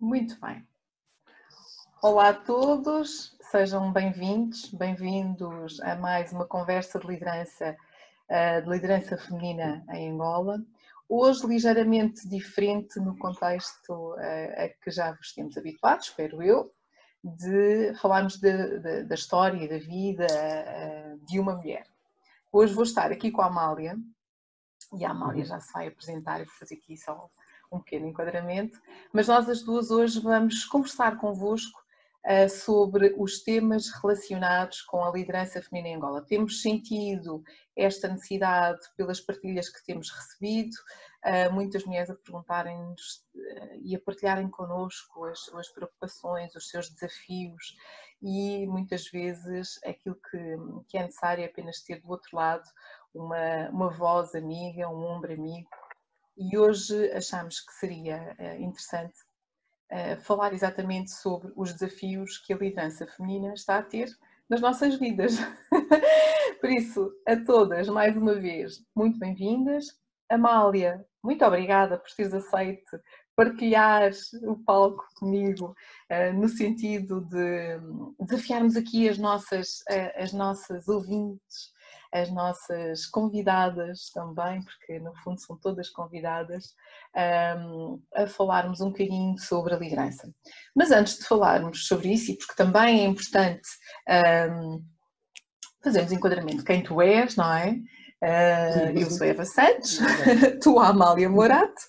Muito bem. Olá a todos, sejam bem-vindos, bem-vindos a mais uma conversa de liderança, eh, de liderança feminina em Angola. Hoje ligeiramente diferente no contexto eh, a que já vos temos habituados, espero eu, de falarmos de, de, da história e da vida eh, de uma mulher. Hoje vou estar aqui com a Amália, e a Amália já se vai apresentar e vou fazer aqui só um pequeno enquadramento, mas nós as duas hoje vamos conversar convosco uh, sobre os temas relacionados com a liderança feminina em Angola. Temos sentido esta necessidade pelas partilhas que temos recebido, uh, muitas mulheres a perguntarem-nos uh, e a partilharem connosco as suas preocupações, os seus desafios e muitas vezes aquilo que, que é necessário é apenas ter do outro lado uma, uma voz amiga, um ombro amigo e hoje achamos que seria eh, interessante eh, falar exatamente sobre os desafios que a liderança feminina está a ter nas nossas vidas. Por isso, a todas, mais uma vez, muito bem-vindas. Amália, muito obrigada por teres aceito partilhar o palco comigo eh, no sentido de desafiarmos aqui as nossas, as nossas ouvintes as nossas convidadas também, porque no fundo são todas convidadas, um, a falarmos um bocadinho sobre a liderança. Mas antes de falarmos sobre isso, e porque também é importante um, fazermos enquadramento de quem tu és, não é? Uh, eu sou Eva Santos, tu a Amália Morato.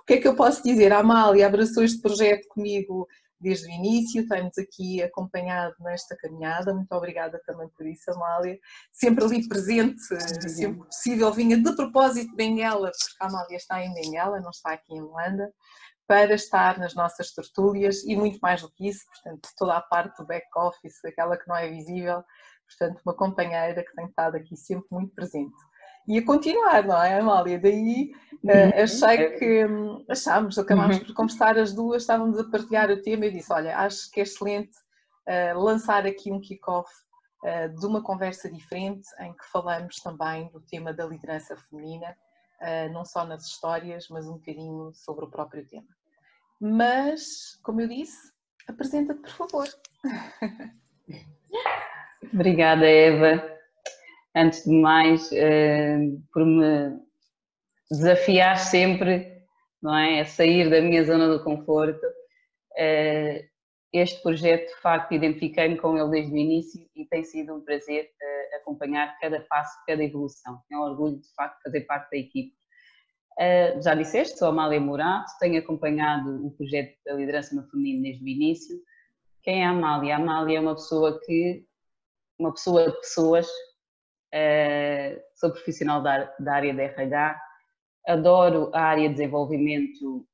O que é que eu posso dizer? A Amália abraçou este projeto comigo desde o início, tem-nos aqui acompanhado nesta caminhada, muito obrigada também por isso, Amália. Sempre ali presente, sempre possível, vinha de propósito de Benguela, porque a Amália está em Benguela, não está aqui em Luanda, para estar nas nossas tertúlias e muito mais do que isso, portanto, toda a parte do back-office, aquela que não é visível, portanto, uma companheira que tem estado aqui sempre muito presente e a continuar, não é, Amália? Daí uh, achei que um, achámos, acabámos uhum. por conversar as duas, estávamos a partilhar o tema e disse: Olha, acho que é excelente uh, lançar aqui um kick-off uh, de uma conversa diferente em que falamos também do tema da liderança feminina, não só nas histórias, mas um bocadinho sobre o próprio tema. Mas, como eu disse, apresenta-te, por favor. Obrigada, Eva antes de mais, uh, por me desafiar sempre não é? a sair da minha zona de conforto. Uh, este projeto, de facto, identifiquei-me com ele desde o início e tem sido um prazer uh, acompanhar cada passo, cada evolução. É um orgulho, de facto, fazer parte da equipe. Já disseste, sou Amália Morato, tenho acompanhado o projeto da liderança no feminino desde o início. Quem é a Amália? A Amália é uma pessoa que, uma pessoa de pessoas, sou profissional da, da área de RH, adoro a área de desenvolvimento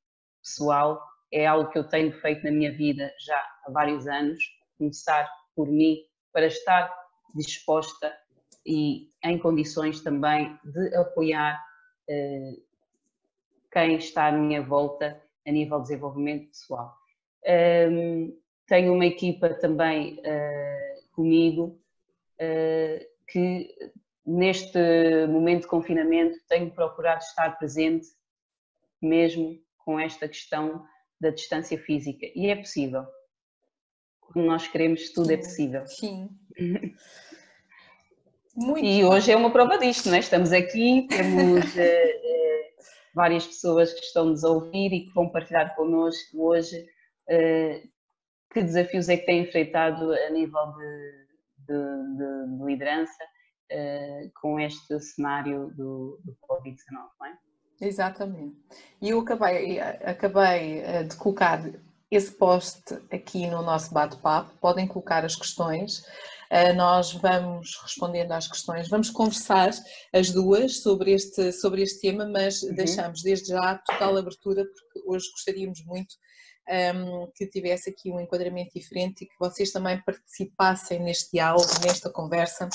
pessoal, é algo que eu tenho feito na minha vida já há vários anos, começar por mim para estar disposta e em condições também de apoiar uh, quem está à minha volta a nível de desenvolvimento pessoal. Ehm, tenho uma equipa também uh, comigo que neste momento de confinamento tenho procurado estar presente mesmo com esta questão da distância física e é possível. Quando nós queremos, tudo é possível. Sim. Muito e hoje é uma prova disto, não é? Estamos aqui, temos uh, uh, várias pessoas que estão-nos a ouvir e que vão partilhar connosco hoje uh, que desafios é que têm enfrentado a nível de de, de, de liderança uh, com este cenário do, do Covid-19, não é? Exatamente. E eu acabei, acabei eh, de colocar esse post aqui no nosso bate-papo, podem colocar as questões, nós vamos respondendo às questões, vamos conversar as duas sobre este, sobre este tema, mas uhum. deixamos desde já total abertura, porque hoje gostaríamos muito um, que tivesse aqui um enquadramento diferente e que vocês também participassem neste diálogo, nesta conversa.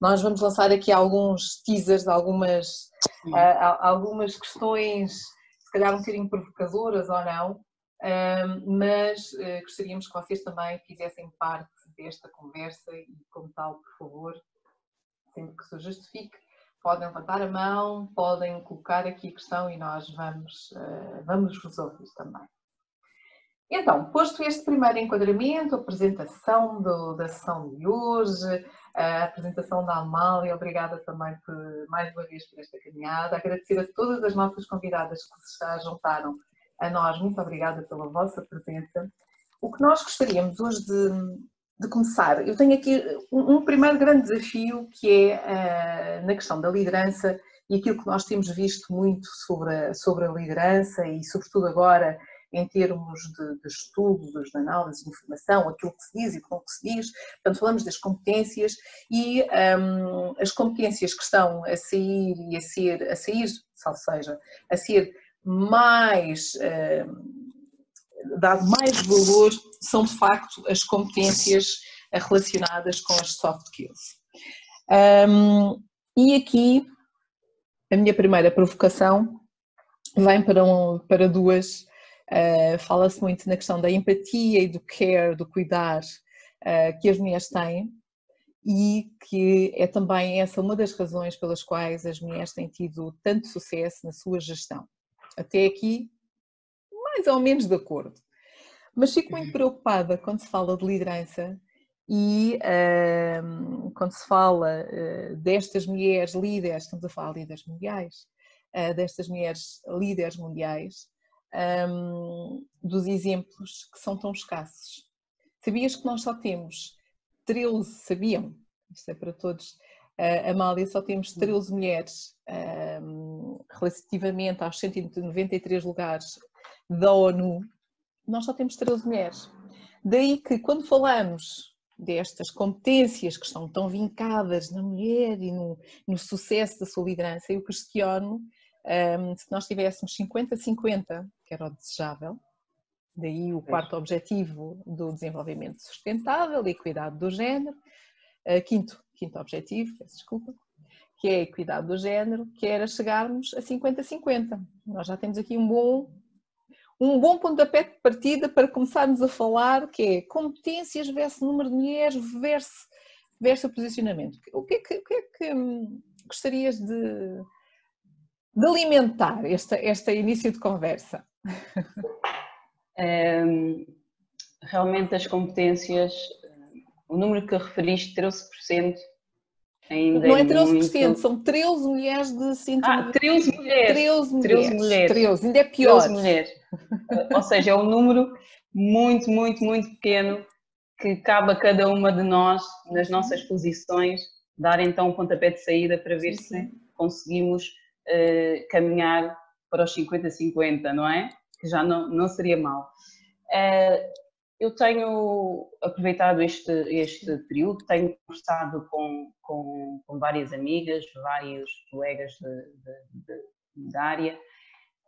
Nós vamos lançar aqui alguns teasers, algumas, uh, algumas questões, se calhar um bocadinho provocadoras ou não, um, mas uh, gostaríamos que vocês também fizessem parte desta conversa e, como tal, por favor, sempre que se justifique, podem levantar a mão, podem colocar aqui a questão e nós vamos, uh, vamos resolver também. Então, posto este primeiro enquadramento, a apresentação do, da sessão de hoje, a apresentação da Amália, obrigada também por, mais uma vez por esta caminhada, agradecer a todas as nossas convidadas que se juntaram a nós, muito obrigada pela vossa presença. O que nós gostaríamos hoje de, de começar, eu tenho aqui um, um primeiro grande desafio que é uh, na questão da liderança e aquilo que nós temos visto muito sobre a, sobre a liderança e sobretudo agora em termos de, de estudos, de análise de informação, aquilo que se diz e como que se diz. Portanto, falamos das competências e um, as competências que estão a sair e a ser, a sair, ou seja, a ser mais, um, dado mais valor, são de facto as competências relacionadas com as soft skills. Um, e aqui a minha primeira provocação vem para, um, para duas Uh, Fala-se muito na questão da empatia e do care, do cuidar uh, que as mulheres têm e que é também essa uma das razões pelas quais as mulheres têm tido tanto sucesso na sua gestão. Até aqui, mais ou menos de acordo. Mas fico muito preocupada quando se fala de liderança e uh, quando se fala destas mulheres líderes, estamos a falar de líderes mundiais, destas mulheres líderes mundiais, um, dos exemplos que são tão escassos. Sabias que nós só temos 13, sabiam? Isto é para todos. Uh, Amália, só temos 13 mulheres um, relativamente aos 193 lugares da ONU. Nós só temos 13 mulheres. Daí que quando falamos destas competências que estão tão vincadas na mulher e no, no sucesso da sua liderança, eu questiono um, se nós tivéssemos 50-50, que era o desejável, daí o quarto objetivo do desenvolvimento sustentável, equidade do género, uh, quinto, quinto objetivo, peço desculpa, que é a equidade do género, que era chegarmos a 50-50. Nós já temos aqui um bom um bom pontapé de partida para começarmos a falar que é competências versus número de mulheres versus, versus posicionamento. O que é que, que, é que hum, gostarias de, de alimentar este, este início de conversa? Um, realmente as competências, o número que referiste, 13%, ainda Não é 13%, muito... são 13 mulheres de 190. Ah, 13 mulheres. 13 mulheres. 13 mulheres. 13, ainda é pior. 13 mulheres. Ou seja, é um número muito, muito, muito pequeno que cabe a cada uma de nós, nas nossas posições, dar então um pontapé de saída para ver se conseguimos uh, caminhar para os 50-50, não é? Que já não, não seria mal. Uh, eu tenho aproveitado este, este período, tenho conversado com, com, com várias amigas, vários colegas da área,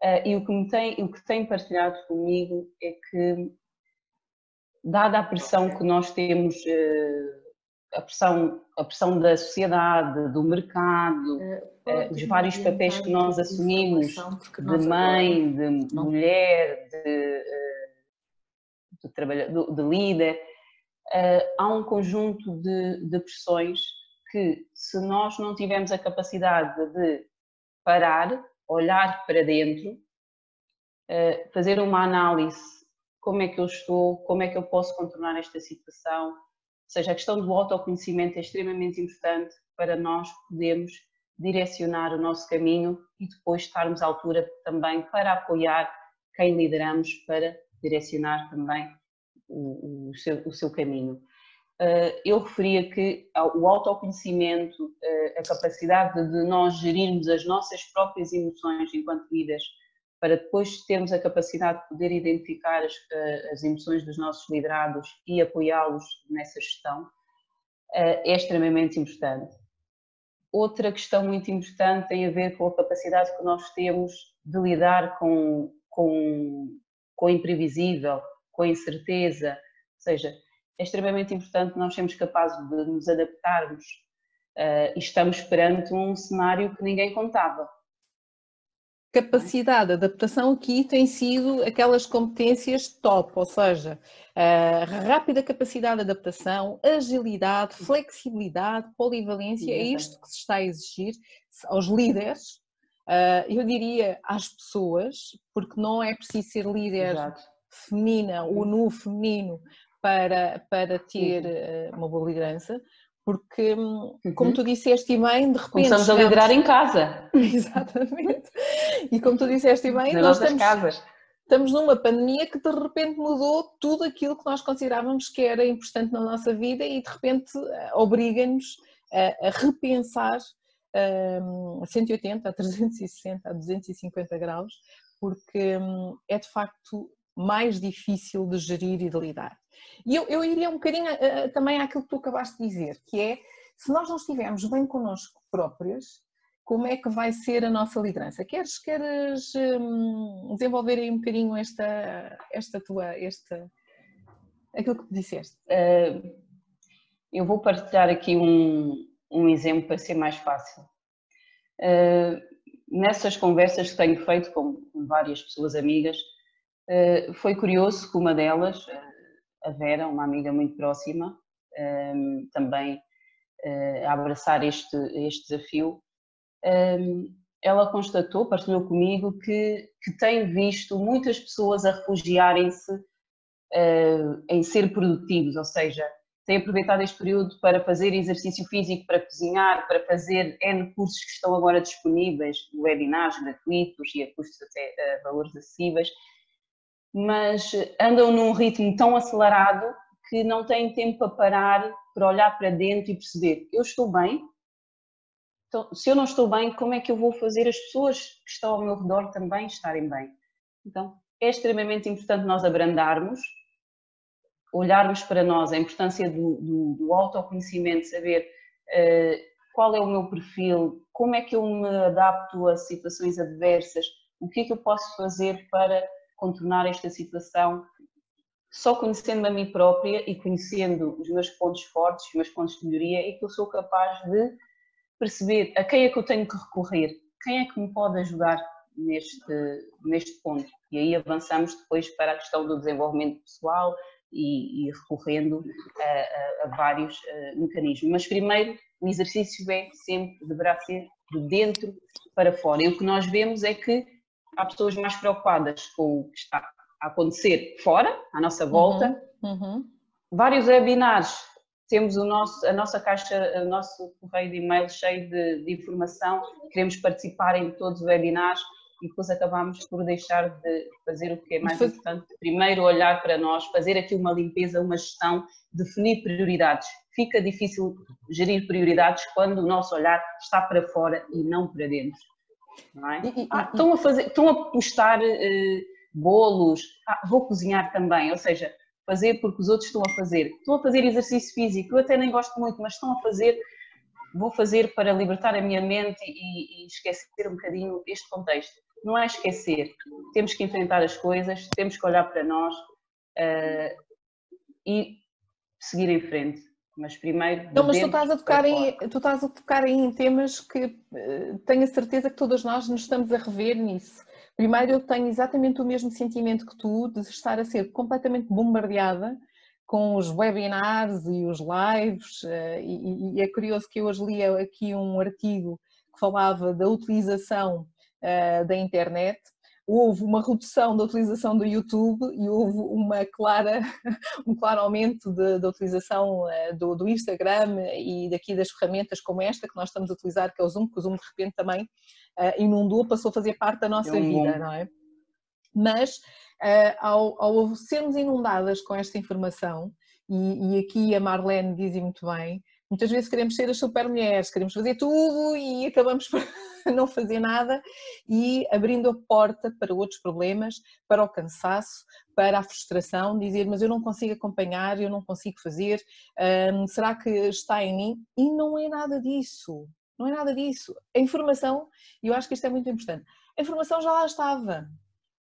uh, e o que, me tem, o que tem partilhado comigo é que, dada a pressão que nós temos uh, a pressão, a pressão da sociedade, do mercado, uh, os vários papéis que nós assumimos de mãe, de mulher, de, de, trabalhador, de líder, há um conjunto de, de pressões que, se nós não tivermos a capacidade de parar, olhar para dentro, fazer uma análise, como é que eu estou, como é que eu posso contornar esta situação, ou seja, a questão do autoconhecimento é extremamente importante para nós podermos direcionar o nosso caminho e depois estarmos à altura também para apoiar quem lideramos para direcionar também o, o, seu, o seu, caminho. Eh, eu referia que o autoconhecimento, eh, a capacidade de nós gerirmos as nossas próprias emoções enquanto líderes para depois termos a capacidade de poder identificar as, eh, as emoções dos nossos liderados e apoiá-los nessa gestão, é extremamente importante. Outra questão muito importante tem a ver com a capacidade que nós temos de lidar com, com, com o imprevisível, com a incerteza, ou seja, é extremamente importante nós sermos capazes de nos adaptarmos uh, e estamos perante um cenário que ninguém contava. Capacidade de adaptação aqui tem sido aquelas competências top, ou seja, rápida capacidade de adaptação, agilidade, flexibilidade, polivalência, é isto que se está a exigir aos líderes, eu diria às pessoas, porque não é preciso ser líder Exato. feminina, o nu feminino para, para ter uhum. uma boa liderança, porque, hum, como uhum. tu disseste bem, de repente. Começamos chegamos... a liderar em casa. Exatamente. E como tu disseste bem, Nas nós estamos, casas. estamos numa pandemia que de repente mudou tudo aquilo que nós considerávamos que era importante na nossa vida e de repente eh, obriga-nos a, a, repensar a 180, a 360, a 250 graus, porque um, é de facto mais difícil de gerir e de lidar. E eu, eu iria um bocadinho uh, também àquilo que tu acabaste de dizer, que é, se nós não estivermos bem connosco próprias, como é que vai ser a nossa liderança? Queres, queres um, desenvolver aí um bocadinho esta, esta tua, esta, aquilo que disseste? Uh, eu vou partilhar aqui um, um exemplo para ser mais fácil. Uh, nessas conversas que tenho feito com várias pessoas amigas, uh, foi curioso que uma delas, a Vera, uma amiga muito próxima, um, também a abraçar este, este desafio, um, ela constatou, partilhou comigo, que, que tem visto muitas pessoas a refugiarem-se em ser produtivos, ou seja, tem aproveitado este período para fazer exercício físico, para cozinhar, para fazer N cursos que estão agora disponíveis, webinars gratuitos e a custos até a valores acessíveis, mas andam num ritmo tão acelerado que não têm tempo para parar, para olhar para dentro e perceber: eu estou bem? Então, se eu não estou bem, como é que eu vou fazer as pessoas que estão ao meu redor também estarem bem? Então, é extremamente importante nós abrandarmos, olharmos para nós, a importância do, do, do autoconhecimento, saber uh, qual é o meu perfil, como é que eu me adapto a situações adversas, o que é que eu posso fazer para contornar esta situação só conhecendo a mim própria e conhecendo os meus pontos fortes, os meus pontos de melhoria, é que eu sou capaz de perceber a quem é que eu tenho que recorrer, quem é que me pode ajudar neste, neste ponto. E aí avançamos depois para a questão do desenvolvimento pessoal e, e recorrendo a, a, a vários uh, mecanismos. Mas primeiro, o exercício é sempre, deverá ser de dentro para fora. E o que nós vemos é que há pessoas mais preocupadas com o que está a acontecer fora, à nossa volta. Uhum, uhum. Vários webinars, temos o nosso, a nossa caixa, o nosso correio de e-mail cheio de, de informação, queremos participar em todos os webinars e depois acabamos por deixar de fazer o que é mais importante. Primeiro olhar para nós, fazer aqui uma limpeza, uma gestão, definir prioridades. Fica difícil gerir prioridades quando o nosso olhar está para fora e não para dentro. É? Ah, estão, a fazer, estão a postar uh, bolos, ah, vou cozinhar também, ou seja, fazer porque os outros estão a fazer. Estou a fazer exercício físico, eu até nem gosto muito, mas estão a fazer, vou fazer para libertar a minha mente e, e esquecer um bocadinho este contexto. Não é esquecer, temos que enfrentar as coisas, temos que olhar para nós uh, e seguir em frente mas primeiro. Não, mas tu estás, a tocar em, tu estás a tocar em temas que uh, tenho a certeza que todas nós nos estamos a rever nisso. Primeiro, eu tenho exatamente o mesmo sentimento que tu, de estar a ser completamente bombardeada com os webinars e os lives, uh, e, e, é curioso que eu hoje li aqui um artigo que falava da utilização da internet houve uma redução da utilização do YouTube e houve uma clara, um claro aumento da utilização eh, do, do, Instagram e daqui das ferramentas como esta que nós estamos a utilizar, que é o Zoom, que o Zoom de repente também uh, inundou, passou a fazer parte da nossa é um vida, bom. não é? Mas ao, ao sermos inundadas com esta informação, e, e aqui a Marlene diz muito bem, muitas vezes queremos ser as super mulheres, queremos fazer tudo e acabamos por não fazer nada e abrindo a porta para outros problemas, para o cansaço, para a frustração, dizer, mas eu não consigo acompanhar, eu não consigo fazer, hum, será que está em mim? E não é nada disso, não é nada disso. A informação, e eu acho que isto é muito importante, a informação já lá estava.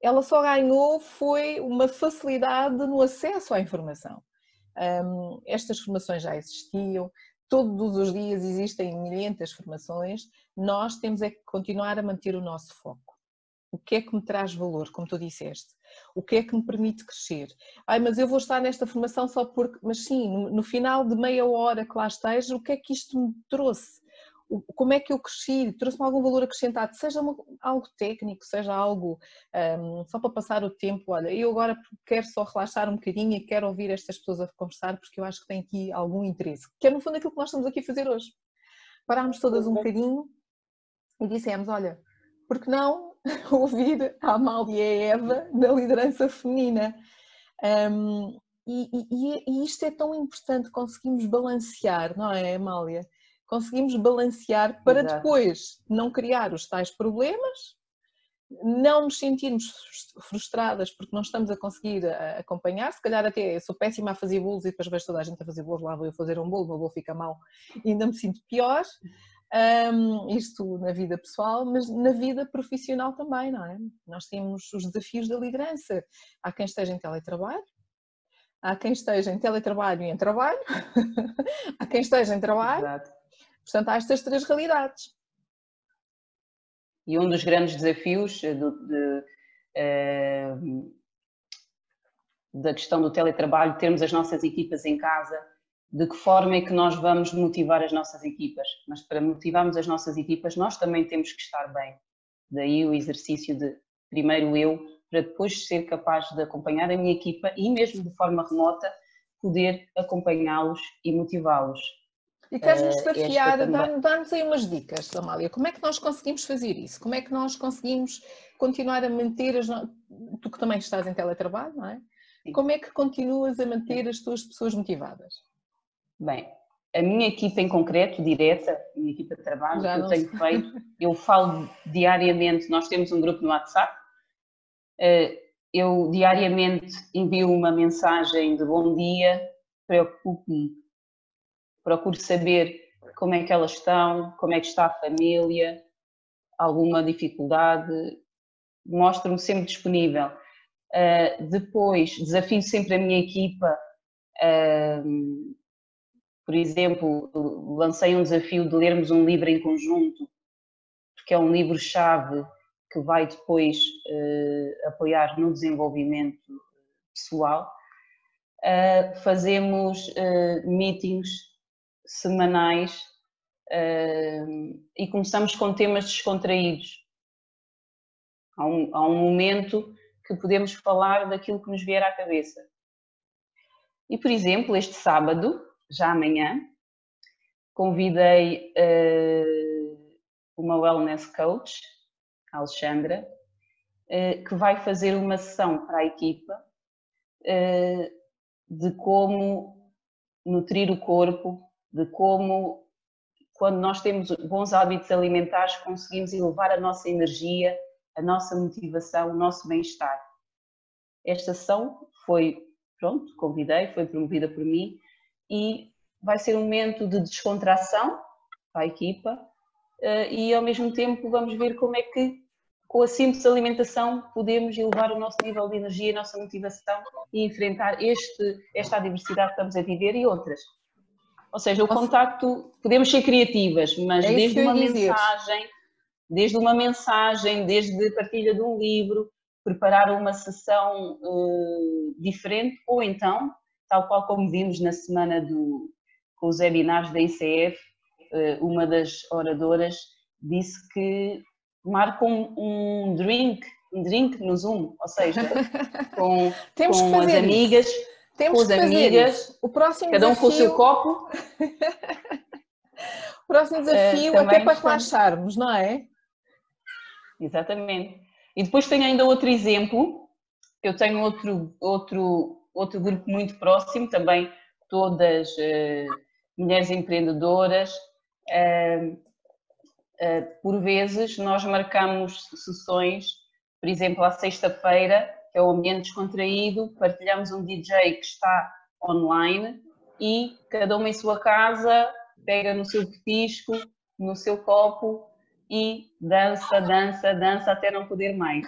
Ela só ganhou foi uma facilidade no acesso à informação. Um, estas formações já existiam, todos os dias existem milhentas formações, nós temos é que continuar a manter o nosso foco. O que é que me traz valor, como tu disseste? O que é que me permite crescer? Ai, mas eu vou estar nesta formação só porque. Mas sim, no, no final de meia hora que lá esteja, o que é que isto me trouxe? Como é que eu cresci, trouxe-me algum valor acrescentado, seja uma, algo técnico, seja algo um, só para passar o tempo. Olha, eu agora quero só relaxar um bocadinho e quero ouvir estas pessoas a conversar porque eu acho que tem aqui algum interesse, que é no fundo aquilo que nós estamos aqui a fazer hoje. Parámos todas um uhum. bocadinho e dissemos: olha, por que não ouvir a Amália e a Eva da liderança feminina? Um, e, e, e, isto é tão importante, conseguimos balancear, não é, Amália? Conseguimos balancear para Exato. depois não criar os tais problemas, não nos sentirmos frustradas porque não estamos a conseguir acompanhar, se calhar até sou péssima a fazer bolos e depois vejo toda a gente a fazer bolos, lá vou eu fazer um bolo, o meu bolo fica mal e ainda me sinto pior, um, isto na vida pessoal, mas na vida profissional também, não é? Nós temos os desafios da liderança, há quem esteja em teletrabalho, há quem esteja em teletrabalho e em trabalho, há quem esteja em trabalho, Exato. Portanto, há estas três realidades. E um dos grandes desafios de, de, uh, da questão do teletrabalho, termos as nossas equipas em casa, de que forma é que nós vamos motivar as nossas equipas? Mas para motivarmos as nossas equipas, nós também temos que estar bem. Daí o exercício de primeiro eu, para depois ser capaz de acompanhar a minha equipa e mesmo de forma remota poder acompanhá-los e motivá-los. E queres-nos eh, desafiar, dá-nos aí umas dicas, Amália, como é que nós conseguimos fazer isso? Como é que nós conseguimos continuar a manter as... Tu que também estás em teletrabalho, não é? Sim. Como é que continuas a manter as tuas pessoas motivadas? Bem, a minha equipa em concreto, direta, a minha equipa de trabalho, Já que eu tenho sei. feito, eu falo diariamente, nós temos um grupo no WhatsApp, eh, eu diariamente envio uma mensagem de bom dia, preocupo-me procuro saber como é que elas estão, como é que está a família, alguma dificuldade, mostro-me sempre disponível. Uh, depois, desafio sempre a minha equipa, uh, por exemplo, lancei um desafio de lermos um livro em conjunto, porque é um livro-chave que vai depois uh, apoiar no desenvolvimento pessoal. fazemos meetings semanais uh, e começamos com temas descontraídos. Há um, há um momento que podemos falar daquilo que nos vier à cabeça. E, por exemplo, este sábado, já amanhã, convidei uh, uma wellness coach, Alexandra, uh, que vai fazer uma sessão para a equipa uh, de como nutrir o corpo, de como, quando nós temos bons hábitos alimentares, conseguimos elevar a nossa energia, a nossa motivação, o nosso bem-estar. Esta ação foi, pronto, convidei, foi promovida por mim e vai ser um momento de descontração para a equipa eh, e ao mesmo tempo vamos ver como é que com a simples alimentação podemos elevar o nosso nível de energia, a nossa motivação e enfrentar este, esta adversidade que estamos a viver e outras. Ou seja, o contacto, podemos ser criativas, mas é desde uma mensagem, desde uma mensagem, desde a partilha de um livro, preparar uma sessão uh, diferente, ou então, tal qual como vimos na semana do, com os webinars da ICF, uh, eh, uma das oradoras disse que marca um, um drink, um drink no Zoom, ou seja, com, com as amigas. Isso temos com as amigas, o próximo cada um com o seu copo. o próximo desafio, é, até para relaxarmos, não é? Exatamente. E depois tenho ainda outro exemplo, eu tenho outro, outro, outro grupo muito próximo, também todas uh, mulheres empreendedoras. Uh, por vezes nós marcamos sessões, por exemplo, à sexta-feira, é o ambiente descontraído, partilhamos um DJ que está online e cada uma em sua casa pega no seu petisco, no seu copo e dança, dança, dança até não poder mais.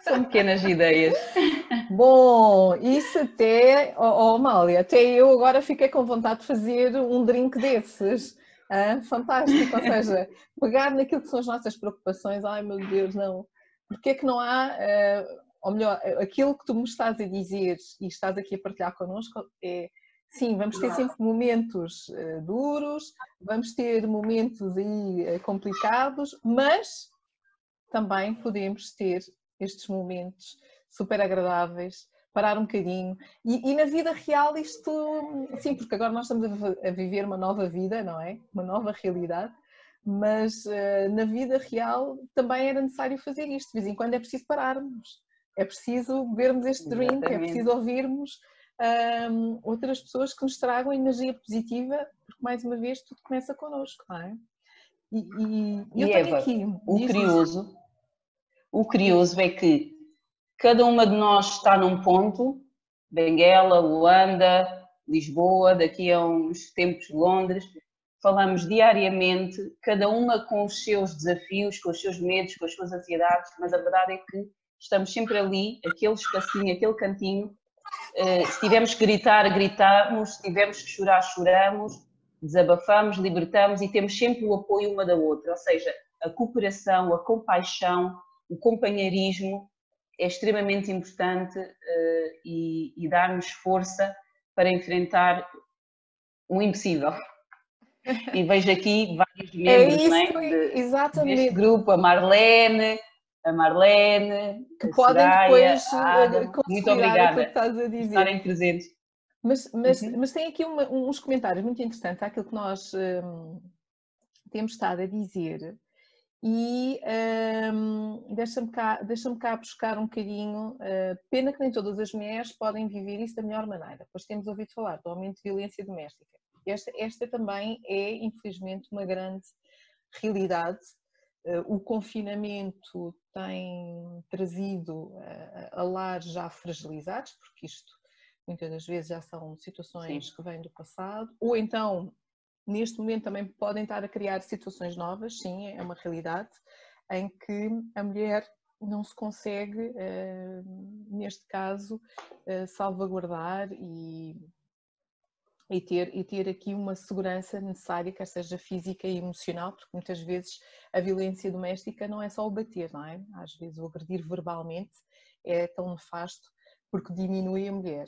São pequenas ideias. Bom, isso até, oh, oh Mália, até eu agora fiquei com vontade de fazer um drink desses. Ah, fantástico, ou seja, pegar naquilo que são as nossas preocupações, ai meu Deus, não. Porque é que não há uh, ou melhor, aquilo que tu me estás a dizer e estás aqui a partilhar connosco é sim, vamos ter sempre momentos uh, duros, vamos ter momentos aí uh, complicados, mas também podemos ter estes momentos super agradáveis, parar um bocadinho. E, e, na vida real isto, sim, porque agora nós estamos a, a, viver uma nova vida, não é? Uma nova realidade, mas uh, na vida real também era necessário fazer isto. De vez em quando é preciso pararmos, é preciso vermos este drink, é Exatamente. é preciso ouvirmos um, outras pessoas que nos tragam energia positiva, porque mais uma vez tudo começa connosco, não é? E, e, e eu Eva, aqui, o curioso, o curioso é que cada uma de nós está num ponto, Benguela, Luanda, Lisboa, daqui a uns tempos Londres, falamos diariamente, cada uma com os seus desafios, com os seus medos, com as suas ansiedades, mas a verdade é que estamos sempre ali, aquele espacinho, aquele cantinho. Eh, se tivermos que gritar, gritamos, se tivermos que chorar, choramos, desabafamos, libertamos e temos sempre o apoio uma da outra, ou seja, a cooperação, a compaixão, o companheirismo é extremamente importante uh, e, e dar-nos força para enfrentar o impossível. E vejo aqui vários é membros é isso, né, de, exatamente. deste grupo, a Marlene, a Marlene, que a podem Soraya, depois Adam, muito obrigada que estás a dizer. estarem presentes. Mas, mas, uhum. mas tem aqui uma, uns comentários muito interessantes àquilo que nós um, temos estado a dizer e um, deixa-me cá, deixa cá buscar um bocadinho. Uh, pena que nem todas as mulheres podem viver isso da melhor maneira, pois temos ouvido falar do aumento de violência doméstica. Esta, esta também é, infelizmente, uma grande realidade. O confinamento tem trazido uh, a lares já fragilizados, porque isto muitas das vezes já são situações Sim. que vêm do passado, ou então neste momento também podem estar a criar situações novas, sim, é uma realidade, em que a mulher não se consegue, eh, neste caso, eh, salvaguardar e, e, ter, e ter aqui uma segurança necessária, quer seja física e emocional, porque muitas vezes a violência doméstica não é só o bater, não é? Às vezes o agredir verbalmente é tão nefasto porque diminui a mulher.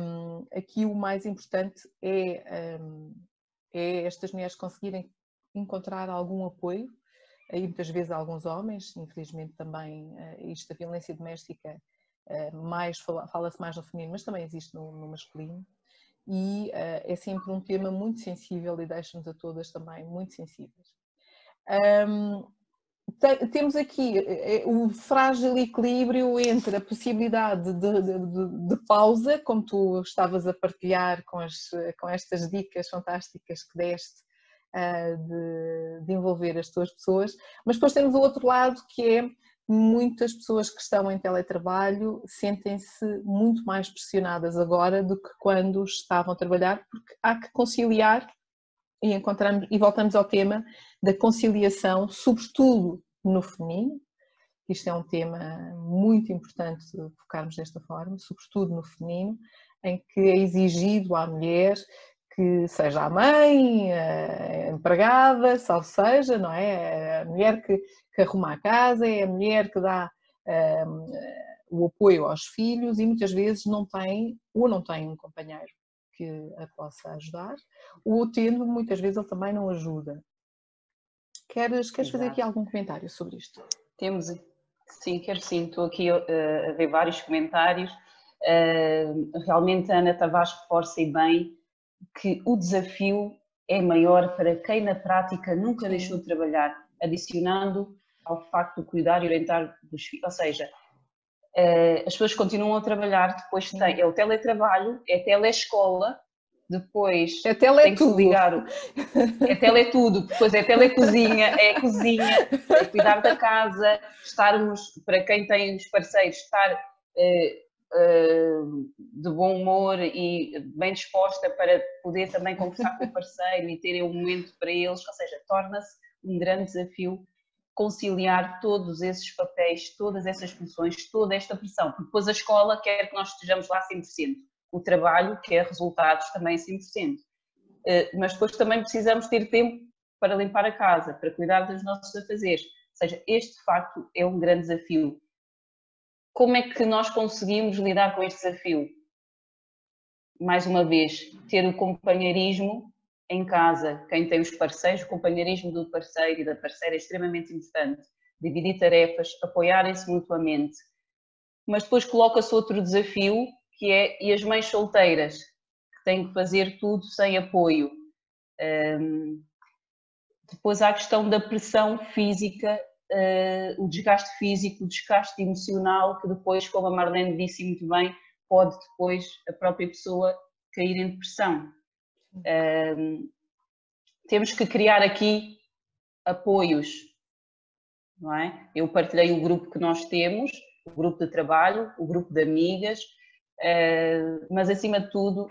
Um, aqui o mais importante é um, é estas mulheres conseguirem encontrar algum apoio, e muitas vezes alguns homens, infelizmente também eh, isto da violência doméstica eh, mais fala-se mais no feminino, mas também existe no, no masculino, e uh, é sempre um tema muito sensível e deixa-nos a todas também muito sensíveis. Um, temos aqui o frágil equilíbrio entre a possibilidade de, de, de, de, pausa, como tu estavas a partilhar com, as, com estas dicas fantásticas que deste uh, de, envolver as tuas pessoas, mas depois temos o outro lado que é muitas pessoas que estão em teletrabalho sentem-se muito mais pressionadas agora do que quando estavam a trabalhar, porque há que conciliar e encontramos e voltamos ao tema da conciliação, sobretudo no feminino. Isto é um tema muito importante focarmos desta forma, sobretudo no feminino, em que é exigido à mulher que seja a mãe, a empregada, salvo seja, não é? A mulher que, que arruma a casa, é a mulher que dá um, o apoio aos filhos e muitas vezes não tem, ou não tem um companheiro que a possa ajudar, ou tendo, muitas vezes ele também não ajuda. Queres, queres fazer aqui algum comentário sobre isto? Temos, sim, quero sim. Estou aqui uh, a ver vários comentários. Uh, realmente a Ana Tavares reforça e bem que o desafio é maior para quem na prática nunca deixou de trabalhar, adicionando ao facto de cuidar e orientar dos filhos. Ou seja, uh, as pessoas continuam a trabalhar, depois tem, é o teletrabalho, é a telescola, depois é tele tem que tudo. ligar. É tele tudo, depois é telecozinha, é a cozinha, é cuidar da casa, estarmos, para quem tem os parceiros, estar uh, de bom humor e bem disposta para poder também conversar com o parceiro e terem um momento para eles, ou seja, torna-se um grande desafio conciliar todos esses papéis, todas essas funções, toda esta pressão, porque depois a escola quer que nós estejamos lá 100% o trabalho, que é resultados também 100%. Eh, mas depois também precisamos ter tempo para limpar a casa, para cuidar dos nossos afazeres. Ou seja, este de facto é um grande desafio. Como é que nós conseguimos lidar com este desafio? mais uma vez, ter o companheirismo em casa, quem tem os parceiros, o companheirismo do parceiro e da parceira é extremamente importante. Dividir tarefas, apoiarem-se mutuamente. Mas depois coloca-se outro desafio, que é e as mães solteiras, que têm que fazer tudo sem apoio. Um, depois há a questão da pressão física, uh, o desgaste físico, o desgaste emocional, que depois, como a Marlene disse muito bem, pode depois a própria pessoa cair em depressão. Um, temos que criar aqui apoios, não é? Eu partilhei o grupo que nós temos, o grupo de trabalho, o grupo de amigas, uh, mas acima de tudo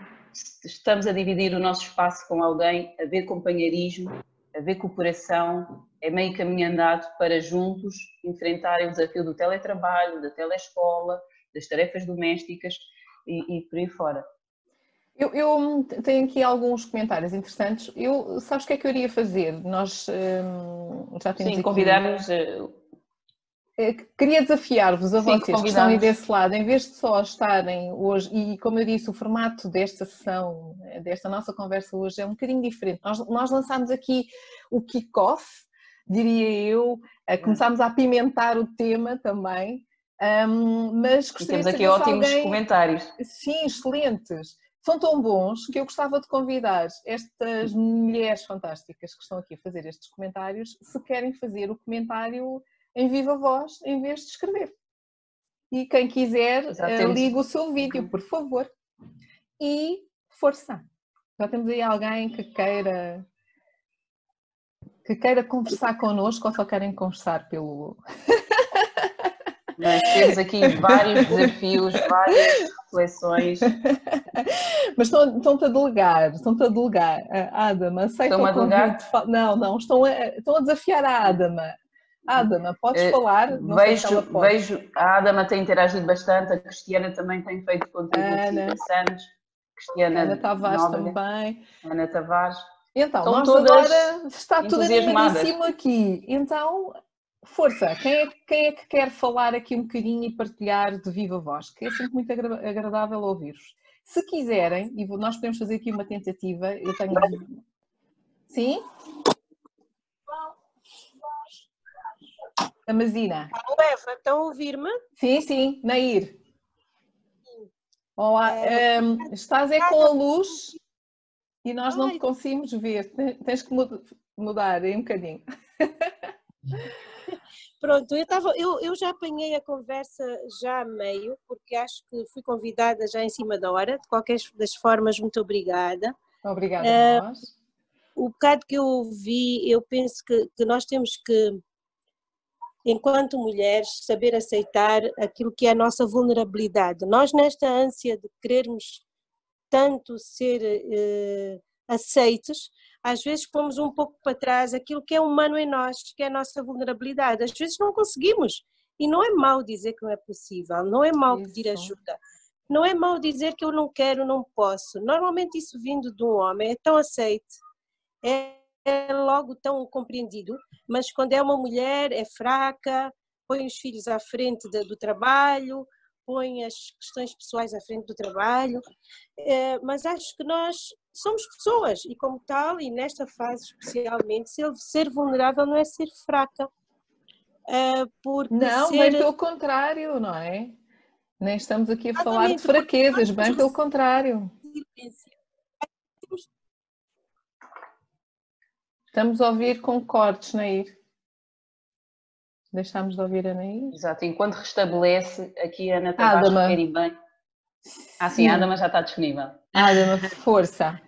estamos a dividir o nosso espaço com alguém, a ver companheirismo, a ver cooperação, é meio caminho andado para juntos enfrentarem o desafio do teletrabalho, da telescola, das tarefas domésticas e, e por aí fora. Eu, eu, tenho aqui alguns comentários interessantes. Eu, sabes o que é que eu iria fazer? Nós hum, já temos Sim, convidarmos. Eh, eh, queria desafiar-vos a Sim, vocês que estão aí desse lado, em vez de só estarem hoje, e como eu disse, o formato desta sessão, desta nossa conversa hoje é um bocadinho diferente. Nós, nós lançámos aqui o kick-off, diria eu, começámos a apimentar o tema também, um, mas gostaria e temos aqui ótimos alguém... comentários. Sim, excelentes são tão bons que eu gostava de convidar estas mulheres fantásticas que estão aqui a fazer estes comentários se querem fazer o comentário em viva voz em vez de escrever. E quem quiser, eh, liga o seu vídeo, por favor. E força! Já temos aí alguém que queira que queira conversar connosco ou só querem conversar pelo. Nós temos aqui vários desafios, várias reflexões. Mas estão, estão-te a delegar, estão-te a delegar. Adama, aceita estão o convite. A não, não, estão a, estão a desafiar a Adama. Adama, podes uh, falar? Não vejo, vejo, a Adama tem interagido bastante, a Cristiana também tem feito contributos interessantes. Cristiana Ana Tavares Nóbrega, também. Ana Tavares. Então, Estão nós agora está tudo animadíssimo aqui. Então, Força, quem é, quem é, que quer falar aqui um bocadinho e partilhar de viva voz? Que é sempre muito agradável ouvir-vos. Se quiserem, e nós podemos fazer aqui uma tentativa, eu tenho. Sim? A Mazina. Eva, estão a ouvir-me? Sim, sim, Nair. Olá, é... um, estás é com a luz e nós não te conseguimos ver. Tens que mudar aí um bocadinho. Pronto, eu, tava, eu, eu já apanhei a conversa já a meio, porque acho que fui convidada já em cima da hora. De qualquer das formas, muito obrigada. Obrigada a uh, nós. O bocado que eu ouvi, eu penso que, que nós temos que, enquanto mulheres, saber aceitar aquilo que é a nossa vulnerabilidade. Nós, nesta ânsia de querermos tanto ser aceitos, às vezes pomos um pouco para trás aquilo que é humano em nós, que é a nossa vulnerabilidade. Às vezes não conseguimos. E não é mau dizer que não é possível, não é mau isso. pedir ajuda, não é mau dizer que eu não quero, não posso. Normalmente isso vindo de um homem é tão aceite, é, é logo tão compreendido, mas quando é uma mulher é fraca, põe os filhos à frente do trabalho, põe as questões pessoais à frente do trabalho, é, mas acho que nós somos pessoas e como tal, e nesta fase especialmente, ser, ser vulnerável não é ser fraca. É, porque não, ser... bem pelo contrário, não é? Nem estamos aqui a falar de fraquezas, bem pelo contrário. Estamos a ouvir com cortes, Nair. Deixámos de ouvir a Anaí? Exato, enquanto restabelece, aqui a Ana Tavares quer bem. Ah, sim, sim, a Adama já está disponível. Adama, força.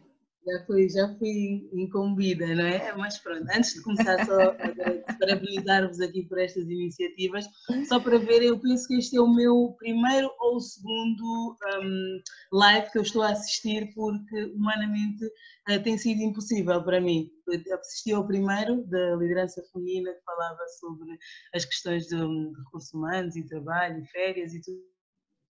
Já fui, já fui incumbida, não é? Mas pronto, antes de começar só a parabenizar-vos aqui por estas iniciativas, só para ver, eu penso que este é o meu primeiro ou segundo um, live que eu estou a assistir, porque humanamente uh, tem sido impossível para mim. Eu assisti ao primeiro, da liderança feminina, que falava sobre as questões de, de recursos humanos e trabalho e férias e tudo,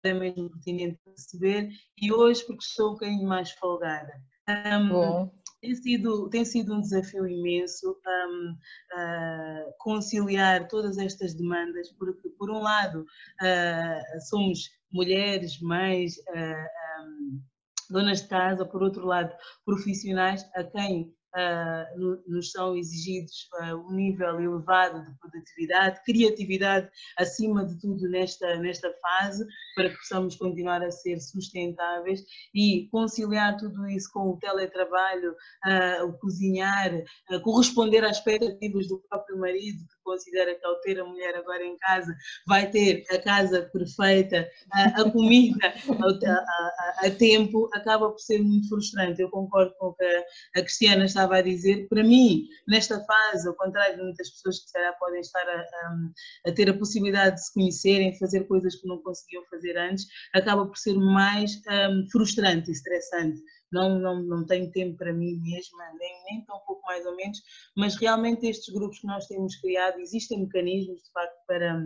é mesmo pertinente perceber, e hoje porque estou um bocadinho mais folgada. Um, tem sido, tem sido um desafio imenso um, uh, conciliar todas estas demandas, porque, por um lado, uh, somos mulheres, mães, uh, um, donas de casa, por outro lado, profissionais a quem uh, nos são exigidos uh, um nível elevado de produtividade, criatividade, acima de tudo nesta, nesta fase, para que possamos continuar a ser sustentáveis e conciliar tudo isso com o teletrabalho, o cozinhar, corresponder às expectativas do próprio marido, que considera que ao ter a mulher agora em casa vai ter a casa perfeita, a, a comida a, a, a, tempo, acaba por ser muito frustrante. Eu concordo com o que a Cristiana estava a dizer. Para mim, nesta fase, ao contrário de muitas pessoas que será podem estar a, ter a possibilidade de se conhecerem, fazer coisas que não conseguiam fazer antes, acaba por ser mais um, frustrante e estressante. Não, não, não tenho tempo para mim mesma, nem, nem tão pouco mais ou menos, mas realmente estes grupos que nós temos criado, existem mecanismos de facto para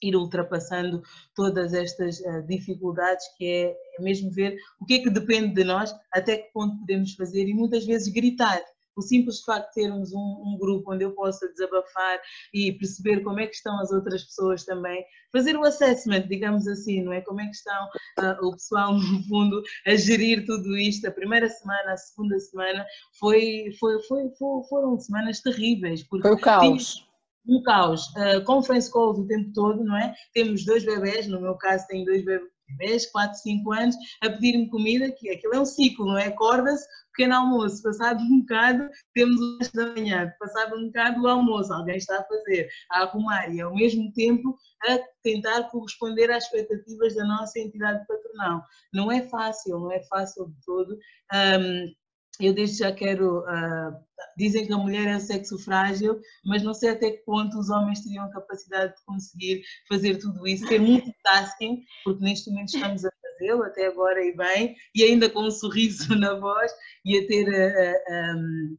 ir ultrapassando todas estas uh, dificuldades, que é, é mesmo ver o que é que depende de nós, até que ponto podemos fazer e muitas vezes gritar o simples facto de termos um, um, grupo onde eu possa desabafar e perceber como é que estão as outras pessoas também, fazer o assessment, digamos assim, não é? Como é que estão uh, o pessoal, no fundo, a gerir tudo isto. A primeira semana, a segunda semana, foi, foi, foi, foi foram semanas terríveis. Foi o caos um caos. Uh, conference calls o tempo todo, não é? Temos dois bebés, no meu caso tenho dois bebés, 4, 5 anos, a pedir-me comida, que aquilo é um ciclo, não é? Acorda-se, pequeno almoço, passado um bocado temos o resto da manhã, passado um bocado o almoço, alguém está a fazer, a arrumar e ao mesmo tempo a tentar corresponder às expectativas da nossa entidade patronal. Não é fácil, não é fácil de todo. Um, eu desde já quero. Uh, dizem que a mulher é o sexo frágil, mas não sei até que ponto os homens teriam a capacidade de conseguir fazer tudo isso, ter multitasking, porque neste momento estamos a fazê-lo, até agora e bem, e ainda com um sorriso na voz, e a ter. Uh, uh, um,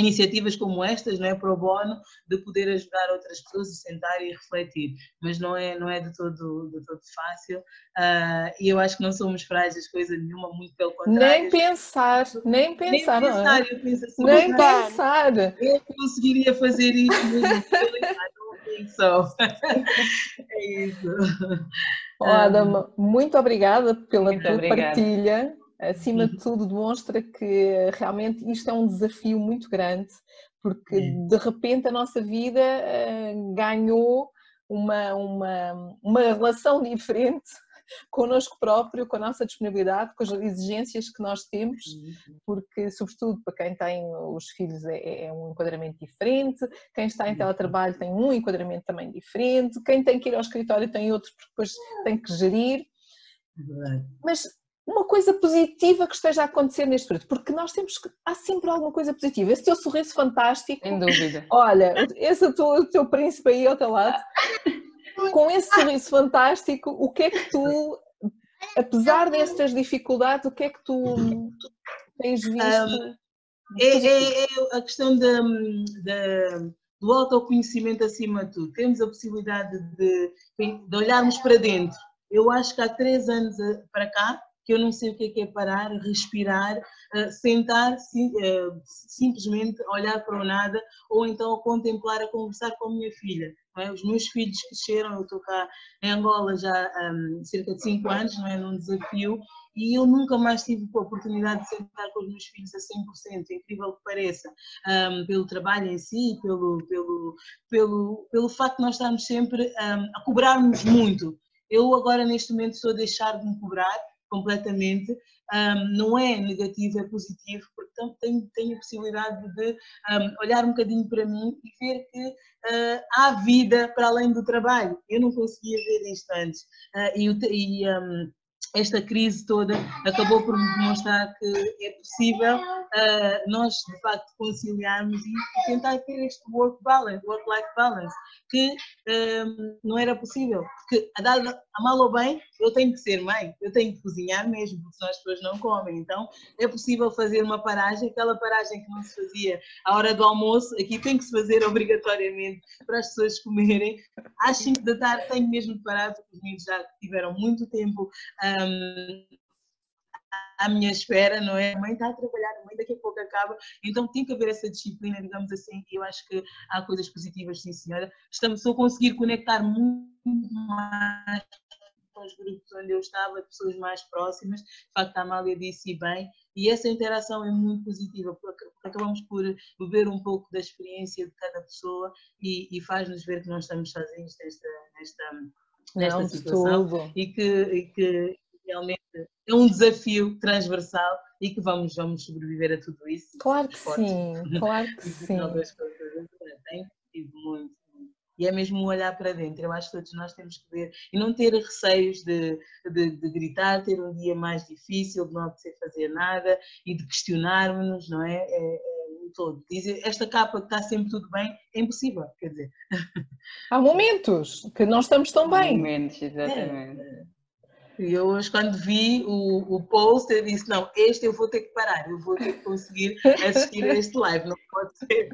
iniciativas como estas, não é pro bono, de poder ajudar outras pessoas a sentar e refletir, mas não é não é de todo de todo fácil uh, e eu acho que não somos frágeis coisa nenhuma, muito pelo contrário. Nem pensar, nem pensar, nem pensar, eu penso assim, nem pensar. Eu conseguiria fazer isso mesmo, só. é isso. Oh, Adam, muito obrigada pela muito tua obrigada. partilha acima de uhum. tudo, demonstra que realmente isto é um desafio muito grande, porque de repente a nossa vida uh, ganhou uma, uma, uma relação diferente connosco próprio, com a nossa disponibilidade, com as exigências que nós temos, uhum. porque, sobretudo, para quem tem os filhos é, é um enquadramento diferente, quem está em teletrabalho tem um enquadramento também diferente, quem tem que ir ao escritório tem outro, porque depois tem que gerir. Mas uma coisa positiva que esteja a acontecer neste período, porque nós temos que, há sempre alguma coisa positiva. Esse teu sorriso fantástico. Sem dúvida. Olha, esse é o teu príncipe aí ao teu lado. Com esse sorriso fantástico, o que é que tu, apesar destas dificuldades, o que é que tu tens visto? Um, é, é, é, a questão de, de, do autoconhecimento acima de tudo. Temos a possibilidade de, de olharmos para dentro. Eu acho que há três anos para cá que eu não sei o que é, que é parar, respirar, uh, sentar, sim, uh, simplesmente olhar para o nada ou então contemplar, a conversar com a minha filha. É? Os meus filhos cresceram, eu estou cá em Angola já um, cerca de 5 anos, não é? num desafio, e eu nunca mais tive a oportunidade de sentar com os meus filhos a 100%, é incrível que pareça, um, pelo trabalho em si, pelo, pelo, pelo, pelo facto de nós estarmos sempre um, a cobrar-nos muito. Eu agora neste momento estou a deixar de me cobrar completamente, um, não é negativo, é positivo, porque tenho, tenho a possibilidade de um, olhar um bocadinho para mim e ver que uh, há vida para além do trabalho. Eu não conseguia ver isto antes. Uh, e, e um, esta crise toda acabou por me demonstrar que é possível uh, nós, de facto, conciliarmos e tentar ter este work balance, work-life balance, que um, não era possível. Porque, a, dar, a mal ou bem, eu tenho que ser mãe, eu tenho que cozinhar mesmo, porque senão as pessoas não comem. Então, é possível fazer uma paragem, aquela paragem que não se fazia à hora do almoço, aqui tem que se fazer obrigatoriamente para as pessoas comerem. Às 5 da tarde tenho mesmo de parar, porque os meninos já tiveram muito tempo um, à minha espera, não é? A mãe está a trabalhar, a mãe daqui a pouco acaba, então tem que haver essa disciplina, digamos assim, e eu acho que há coisas positivas, sim senhora. Estamos a conseguir conectar muito mais com os grupos onde eu estava, pessoas mais próximas. De facto, a Amália disse bem, e essa interação é muito positiva, porque acabamos por beber um pouco da experiência de cada pessoa e, e faz-nos ver que não estamos sozinhos nesta, nesta, nesta não, situação e que, e que realmente é um desafio transversal e que vamos, vamos sobreviver a tudo isso. Claro que sim, claro que sim. Tem sido muito. E é mesmo olhar para dentro. Eu acho que todos nós temos que ver e não ter receios de, de, de gritar, ter um dia mais difícil, de não apetecer fazer nada e de questionarmos-nos, não é? é, é todo. Dizer esta capa que está sempre tudo bem é impossível, quer dizer. Há momentos que não estamos tão bem. Há momentos, exatamente. É. E eu hoje, quando vi o, o post, eu disse: não, este eu vou ter que parar, eu vou ter que conseguir assistir a este live, não pode ser.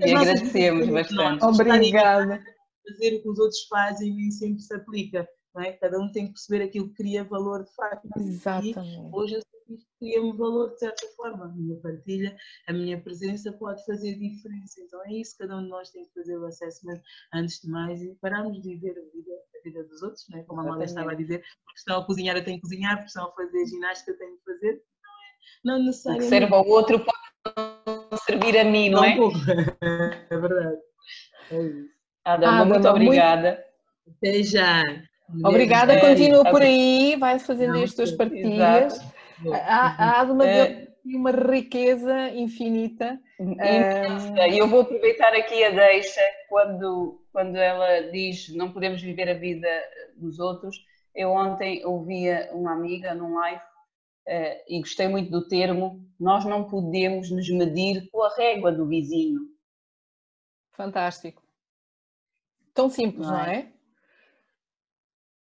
e agradecemos bastante. Obrigada. Fazer o que os outros fazem nem sempre se aplica. Não é? Cada um tem que perceber aquilo que cria valor de facto. Exatamente. E hoje eu cria-me valor de certa forma. A minha partilha, a minha presença pode fazer diferença. Então é isso, cada um de nós tem que fazer o assessment antes de mais e pararmos de viver a vida, a vida dos outros, né? como a Amália estava a dizer, porque estão a cozinhar eu tenho que cozinhar, porque estão a fazer ginástica eu tenho que fazer. Não, é, não necessariamente. O que serve ao outro pode não servir a mim, não, não é? é verdade. É isso. Adama, Adama muito obrigada. Até já. Obrigada, continua por aí, vai fazendo as tuas partilhas. Há, há de uma, é, uma riqueza infinita. E eu vou aproveitar aqui a deixa quando, quando ela diz não podemos viver a vida dos outros. Eu ontem ouvia uma amiga num live uh, e gostei muito do termo: nós não podemos nos medir com a régua do vizinho. Fantástico. Tão simples, não é? Não é?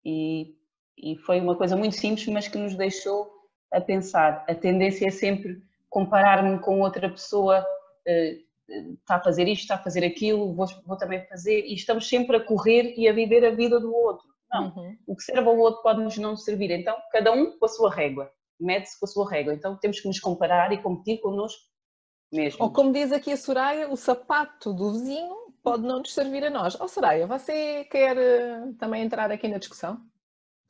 E, e foi uma coisa muito simples, mas que nos deixou a pensar. A tendência é sempre comparar-me com outra pessoa, está a fazer isto, está a fazer aquilo, vou, vou, também fazer, e estamos sempre a correr e a viver a vida do outro. Não, uhum. o que serve ao outro pode-nos não servir. Então, cada um com a sua régua, mede-se com a sua régua. Então, temos que nos comparar e competir connosco mesmo. Ou como diz aqui a Soraya, o sapato do vizinho pode não nos servir a nós. Ó oh, Soraya, você quer uh, também entrar aqui na discussão?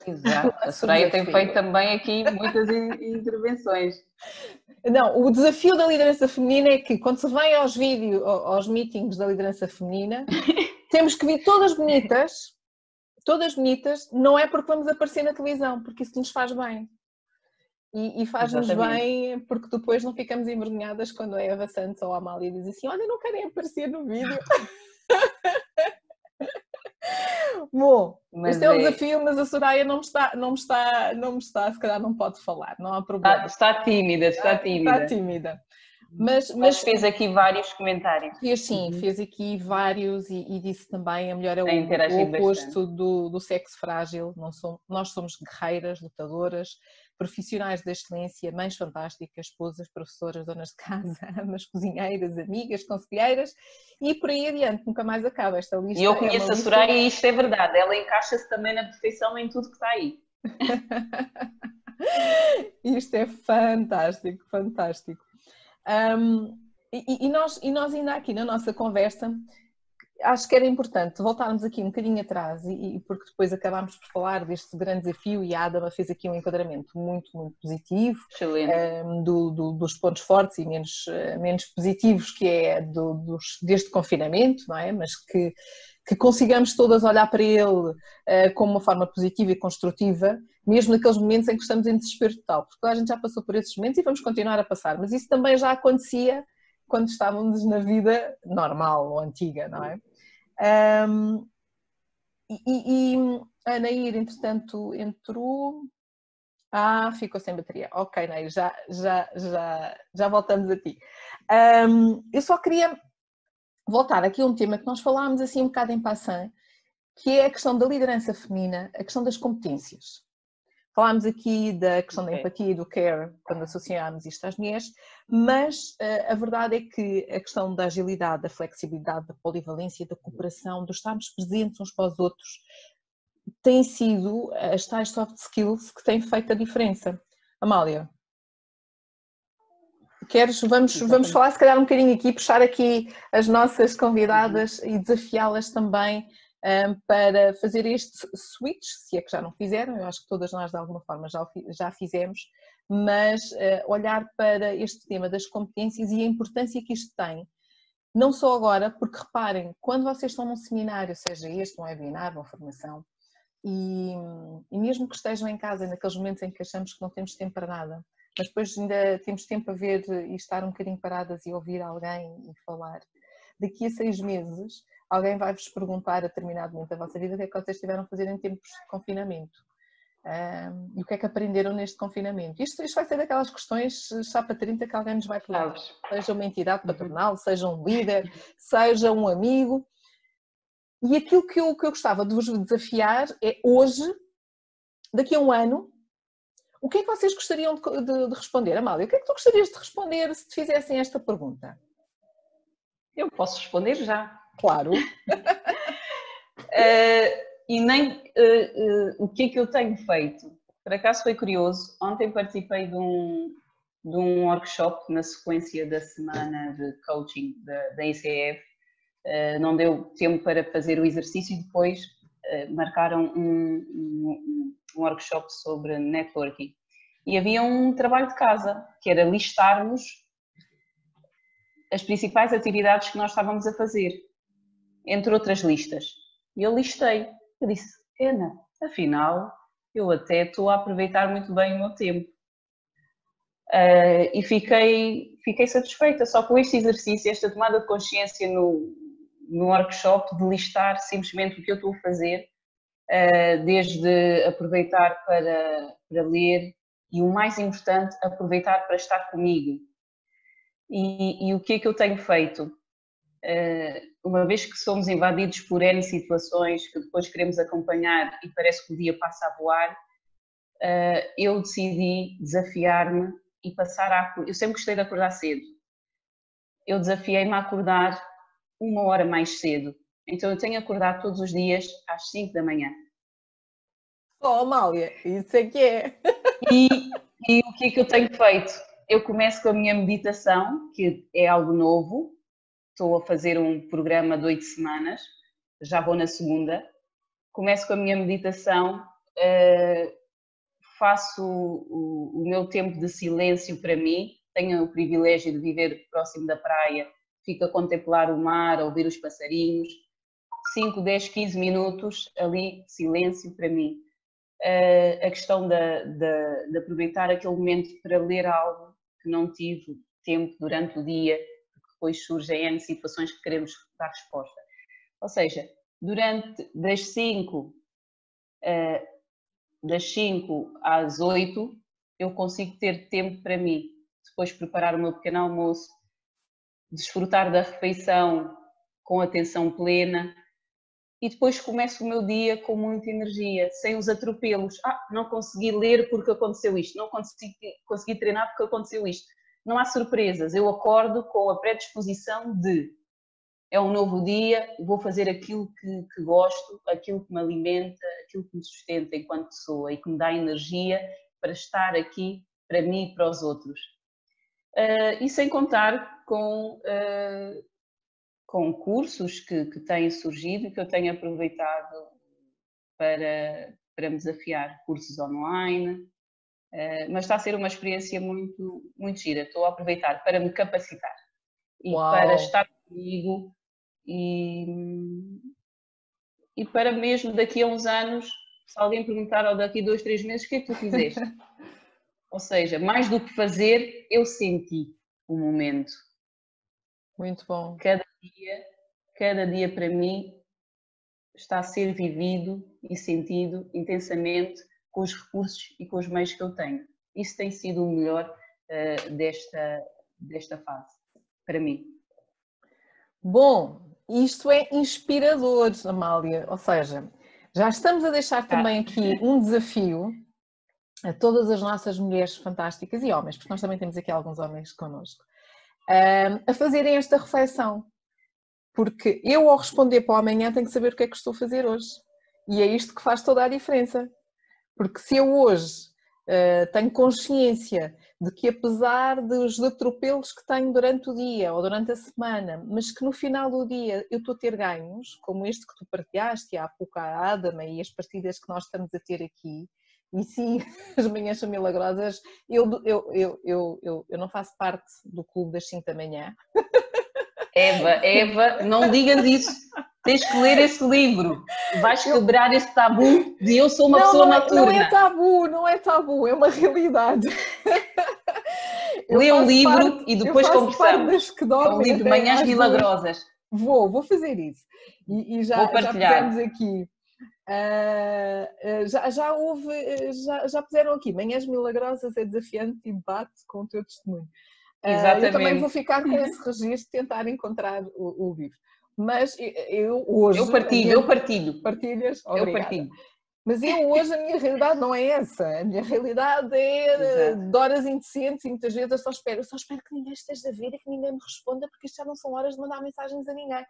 Exato. A Soraya tem feito também aqui muitas intervenções. Não, o desafio da liderança feminina é que quando se vem aos vídeos, aos meetings da liderança feminina, temos que vir todas bonitas, todas bonitas, não é porque vamos aparecer na televisão, porque isso nos faz bem. E, e faz-nos bem porque depois não ficamos envergonhadas quando a Eva Santos ou a Amália diz assim: Olha, não querem aparecer no vídeo. Bom, mas este é, é um desafio, mas a Soraya não me está, não me está, não me está, se calhar não pode falar, não há problema. Está, está tímida, está tímida. Está tímida. Mas, mas, mas, fez aqui vários comentários. Fez sim, uhum. fez aqui vários e, e, disse também a mulher é o, o oposto do, do sexo frágil. Não somos, nós somos guerreiras, lutadoras, profissionais da excelência, mães fantásticas, esposas, professoras, donas de casa, amas, cozinheiras, amigas, conselheiras e por aí adiante, nunca mais acaba esta lista. E eu é conheço é a Soraya e isto é verdade, ela encaixa-se também na perfeição em tudo que está aí. isto é fantástico, fantástico. Um, e, e, nós, e nós ainda aqui na nossa conversa acho que era importante voltarmos aqui um bocadinho atrás e, e, porque depois acabámos por falar deste grande desafio e a Adama fez aqui um enquadramento muito, muito positivo um, do, do, dos pontos fortes e menos, eh, menos positivos que é do, dos, deste confinamento, não é? Mas que, que consigamos todas olhar para ele uh, como uma forma positiva e construtiva, mesmo naqueles momentos em que estamos em desespero total, porque a gente já passou por esses momentos e vamos continuar a passar, mas isso também já acontecia quando estávamos na vida normal ou antiga, não é? Um, e, e a Nair, entretanto, entrou. Ah, ficou sem bateria. Ok, Nair, já, já, já, já voltamos a ti. Um, eu só queria voltar aqui a um tema que nós falámos assim um bocado em passant, que é a questão da liderança feminina, a questão das competências. Falámos aqui da questão da empatia e do care quando associámos isto às mulheres, mas uh, a verdade é que a questão da agilidade, da flexibilidade, da polivalência, da cooperação, de estarmos presentes uns para os outros, têm sido as tais soft skills que têm feito a diferença. Amália, queres, vamos, vamos falar se calhar um bocadinho aqui, puxar aqui as nossas convidadas e desafiá-las também para fazer este switch, se é que já não fizeram, eu acho que todas nós de alguma forma já, já fizemos, mas olhar para este tema das competências e a importância que isto tem, não só agora, porque reparem, quando vocês estão num seminário, seja este, um webinar, uma formação, e, e mesmo que estejam em casa, naqueles momentos em que achamos que não temos tempo para nada, mas depois ainda temos tempo a ver e estar um bocadinho paradas e ouvir alguém e falar, daqui a seis meses alguém vai-vos perguntar a determinado momento da vossa vida o que é que vocês tiveram a fazer em tempos de confinamento. Um, e o que é que aprenderam neste confinamento? Isto, isto vai ser daquelas questões chapa 30 que alguém nos vai falar. Seja uma entidade patronal, seja um líder, seja um amigo. E aquilo que eu, que eu gostava de vos desafiar é hoje, daqui a um ano, o que é que vocês gostariam de, de, de responder? Amália, o que é que tu gostarias de responder se te fizessem esta pergunta? Eu posso responder já. Claro. uh, e nem uh, uh, o que é que eu tenho feito. Por acaso foi curioso, ontem participei de um, de um workshop na sequência da semana de coaching da, da ICF. não deu tempo para fazer o exercício e depois marcaram um, um, um workshop sobre networking. E havia um trabalho de casa, que era listarmos as principais atividades que nós estávamos a fazer, entre outras listas. E eu listei. Eu disse, Ana, afinal, eu até estou a aproveitar muito bem o meu tempo. Uh, e fiquei, fiquei satisfeita só com este exercício, esta tomada de consciência no, no workshop, de listar simplesmente o que eu estou a fazer, uh, desde aproveitar para, para ler e o mais importante, aproveitar para estar comigo, e, e, o que é que eu tenho feito? Uh, uma vez que somos invadidos por N situações que depois queremos acompanhar e parece que o dia passa a voar, uh, eu decidi desafiar-me e passar a. Eu sempre gostei de acordar cedo. Eu desafiei-me a acordar uma hora mais cedo. Então eu tenho acordado todos os dias às 5 da manhã. Oh, Amália, isso é que é. E, e o que é que eu tenho feito? eu começo com a minha meditação, que é algo novo. Estou a fazer um programa de oito semanas, já vou na segunda. Começo com a minha meditação, uh, faço o, meu tempo de silêncio para mim. Tenho o privilégio de viver próximo da praia, fico a contemplar o mar, a ouvir os passarinhos. 5, 10, 15 minutos ali, silêncio para mim. Uh, a questão de, de, de, aproveitar aquele momento para ler algo que não tive tempo durante o dia, depois surgem N situações que queremos dar resposta. Ou seja, durante das 5 uh, eh, das 5 às 8 eu consigo ter tempo para mim, depois preparar o meu pequeno almoço, desfrutar da refeição com atenção plena e depois começo o meu dia com muita energia, sem os atropelos. Ah, não consegui ler porque aconteceu isto, não consegui, consegui treinar porque aconteceu isto. Não há surpresas, eu acordo com a predisposição de é um novo dia, vou fazer aquilo que, que, gosto, aquilo que me alimenta, aquilo que me sustenta enquanto pessoa e que me dá energia para estar aqui para mim e para os outros. Uh, e sem contar com uh, com cursos que, que têm surgido e que eu tenho aproveitado para, para me desafiar, cursos online, uh, mas está a ser uma experiência muito, muito gira. Estou a aproveitar para me capacitar e Uau. para estar comigo e, e para mesmo daqui a uns anos, se alguém perguntar ou daqui a dois, três meses, o que é que tu fizeste? ou seja, mais do que fazer, eu senti o momento. Muito bom. Cada dia, cada dia para mim está a ser vivido e sentido intensamente com os recursos e com os meios que eu tenho. Isso tem sido o melhor uh, desta, desta fase, para mim. Bom, isto é inspirador, Amália. Ou seja, já estamos a deixar também ah. aqui um desafio a todas as nossas mulheres fantásticas e homens, porque nós também temos aqui alguns homens connosco, eh, a fazerem esta reflexão. Porque eu, ao responder para o amanhã, tenho que saber o que é que estou a fazer hoje. E é isto que faz toda a diferença. Porque se eu hoje Uh, tenho consciência de que apesar dos atropelos que tenho durante o dia ou durante a semana, mas que no final do dia eu estou a ter ganhos, como este que tu partilhaste há pouco a Adama e as partidas que nós estamos a ter aqui, e sim, as manhãs são milagrosas, eu, eu, eu, eu, eu, eu não faço parte do clube das 5 da manhã. Eva, Eva, não digas isso. Tens que ler esse livro. Vais quebrar esse tabu de eu sou uma não, pessoa não é, noturna. Não é tabu, não é tabu, é uma realidade. Lê o livro parte, e depois conversamos. Que dormem, é um livro Manhãs Milagrosas. Vou, vou fazer isso. E, e já, vou partilhar. já aqui. Uh, já, já houve, já, já puseram aqui, Manhãs Milagrosas é desafiante e bate com o teu testemunho. Exatamente. Uh, eu também vou ficar com esse registro, tentar encontrar o, o livro. Mas eu hoje. Eu partilho, minha... eu partilho. Partilhas? Obrigada. Eu partilho. Mas eu hoje a minha realidade não é essa. A minha realidade é Exato. de horas indecentes e muitas vezes eu só espero. Eu só espero que ninguém esteja a ver e que ninguém me responda, porque isto já não são horas de mandar mensagens a ninguém.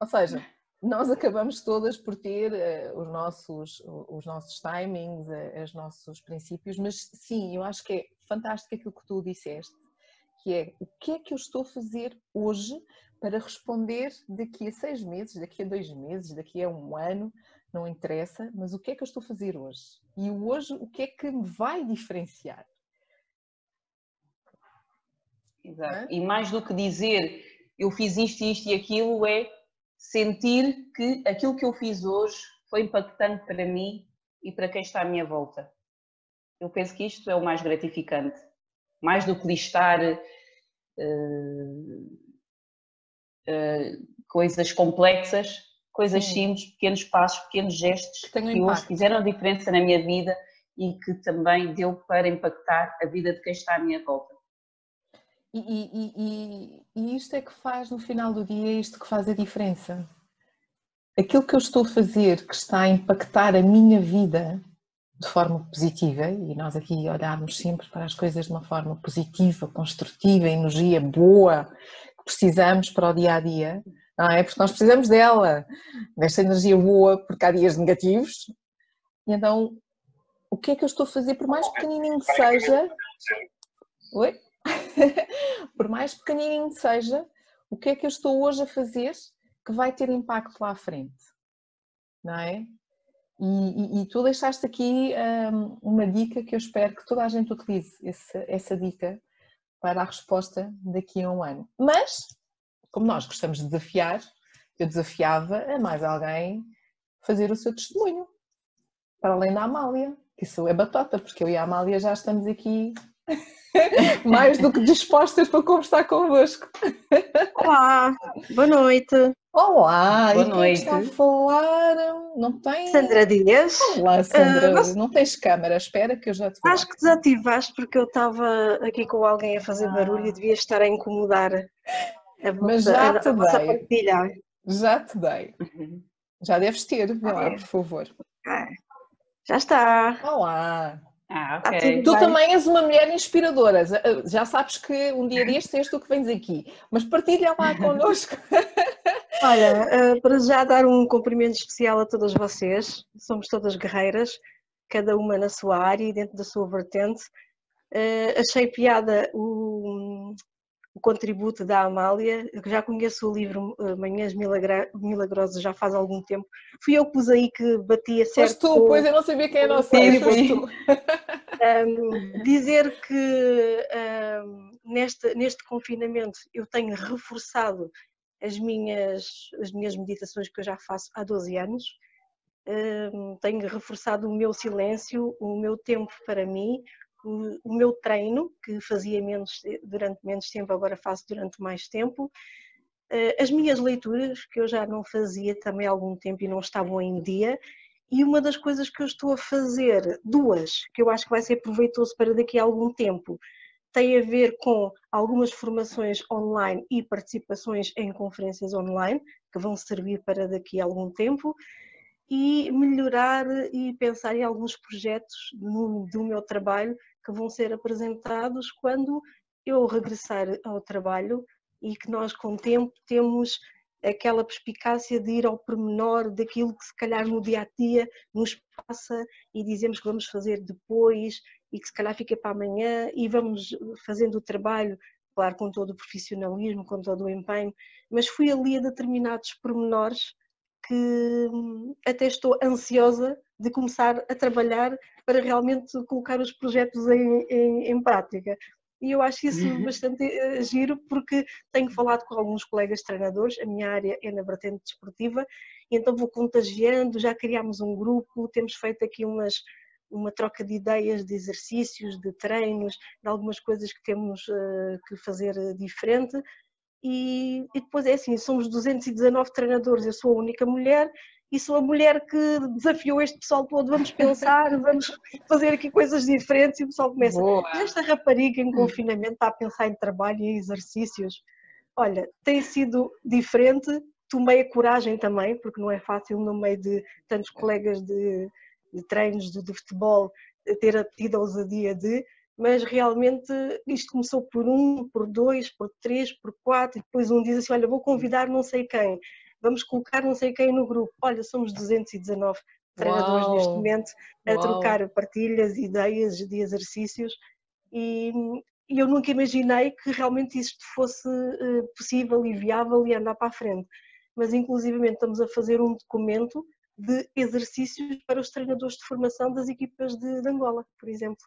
Ou seja, nós acabamos todas por ter uh, os, nossos, os nossos timings, uh, os nossos princípios, mas sim, eu acho que é fantástico aquilo que tu disseste, que é o que é que eu estou a fazer hoje para responder daqui a seis meses, daqui a dois meses, daqui a um ano, não interessa, mas o que é que eu estou a fazer hoje? E hoje o que é que me vai diferenciar? Exato. E mais do que dizer eu fiz isto, isto e aquilo, é sentir que aquilo que eu fiz hoje foi impactante para mim e para quem está à minha volta. Eu penso que isto é o mais gratificante. Mais do que listar uh, uh, coisas complexas, coisas Sim. simples, pequenos passos, pequenos gestos que, hoje fizeram a diferença na minha vida e que também deu para impactar a vida de quem está à minha volta. E, e, e, e, isto é que faz no final do dia, isto que faz a diferença. Aquilo que eu estou a fazer que está a impactar a minha vida de forma positiva, e nós aqui olharmos sempre para as coisas de uma forma positiva, construtiva, energia boa, precisamos para o dia a dia, não é? Porque nós precisamos dela, desta energia boa, porque há dias negativos. E então, o que é que eu estou a fazer, por mais pequenininho que seja. Oi? por mais pequenininho que seja, o que é que eu estou hoje a fazer que vai ter impacto lá à frente? Não é? E, e, e tu deixaste aqui um, uma dica que eu espero que toda a gente utilize, essa, essa dica, para a resposta daqui a um ano. Mas como nós gostamos de desafiar, eu desafiava a mais alguém fazer o seu testemunho, para além da Amália, que isso é batota, porque eu e a Amália já estamos aqui mais do que dispostas para conversar convosco. Olá, boa noite. Olá, boa e noite. está a falar? Não tem? Sandra Dias. Olá, Sandra. Uh, mas... Não tens câmera, espera que eu já te vou. Acho que desativaste porque eu estava aqui com alguém a fazer ah. barulho e devia estar a incomodar. É Mas já a, te a dei. Já te dei. Uhum. Já deves ter, vê lá, por favor. Já está. Olá. Ah, ok. Tu também és uma mulher inspiradora. Já sabes que um dia destes és tu que vens aqui. Mas partilha lá connosco. Olha, eh, para já dar um cumprimento especial a todas vocês. Somos todas guerreiras, cada uma na sua área e dentro da sua vertente. Uh, achei piada o, o contributo da Amália, que já conheço o livro uh, Manhãs Milagrosas já faz algum tempo. Fui eu que pus aí que batia certo. Pois tu, pois eu não sabia quem era o sim, um, Dizer que um, neste, neste confinamento eu tenho reforçado as minhas, as minhas meditações que eu já faço há 12 anos. Um, tenho reforçado o meu silêncio, o meu tempo para mim, o, o meu treino, que fazia menos, durante menos tempo, agora faço durante mais tempo, eh, as minhas leituras, que eu já não fazia também há algum tempo e não estavam em dia, e uma das coisas que eu estou a fazer, duas, que eu acho que vai ser proveitoso para daqui a algum tempo, tem a ver com algumas formações online e participações em conferências online, que vão servir para daqui a algum tempo, e melhorar e pensar em alguns projetos no, do meu trabalho que vão ser apresentados quando eu regressar ao trabalho e que nós com o tempo temos aquela perspicácia de ir ao pormenor daquilo que se calhar no dia a dia nos passa e dizemos que vamos fazer depois e que se calhar fica para amanhã e vamos fazendo o trabalho, claro, com todo o profissionalismo, com todo o empenho, mas fui ali a determinados pormenores que hum, até estou ansiosa de começar a trabalhar para realmente colocar os projetos em, em, em prática. E eu acho isso uhum. bastante uh, giro porque tenho falado com alguns colegas treinadores, a minha área é na vertente desportiva, e então vou contagiando, já criámos um grupo, temos feito aqui umas, uma troca de ideias, de exercícios, de treinos, de algumas coisas que temos uh, que fazer diferente. E, e, depois é assim, somos 219 treinadores, eu sou a única mulher e sou a mulher que desafiou este pessoal todo, vamos pensar, vamos fazer aqui coisas diferentes e o pessoal começa. Boa. Esta rapariga em confinamento está a pensar em trabalho e exercícios. Olha, tem sido diferente, tomei a coragem também, porque não é fácil no meio de tantos colegas de, de treinos de, de futebol ter tido a ousadia de, mas realmente isto começou por um, por dois, por três, por quatro, e depois um diz assim, olha, vou convidar não sei quem vamos colocar não sei quem no grupo. Olha, somos 219 treinadores Uau. neste momento a Uau. trocar partilhas, ideias de exercícios e, e, eu nunca imaginei que realmente isto fosse uh, possível e viável e andar para a frente. Mas inclusivamente estamos a fazer um documento de exercícios para os treinadores de formação das equipas de, de Angola, por exemplo.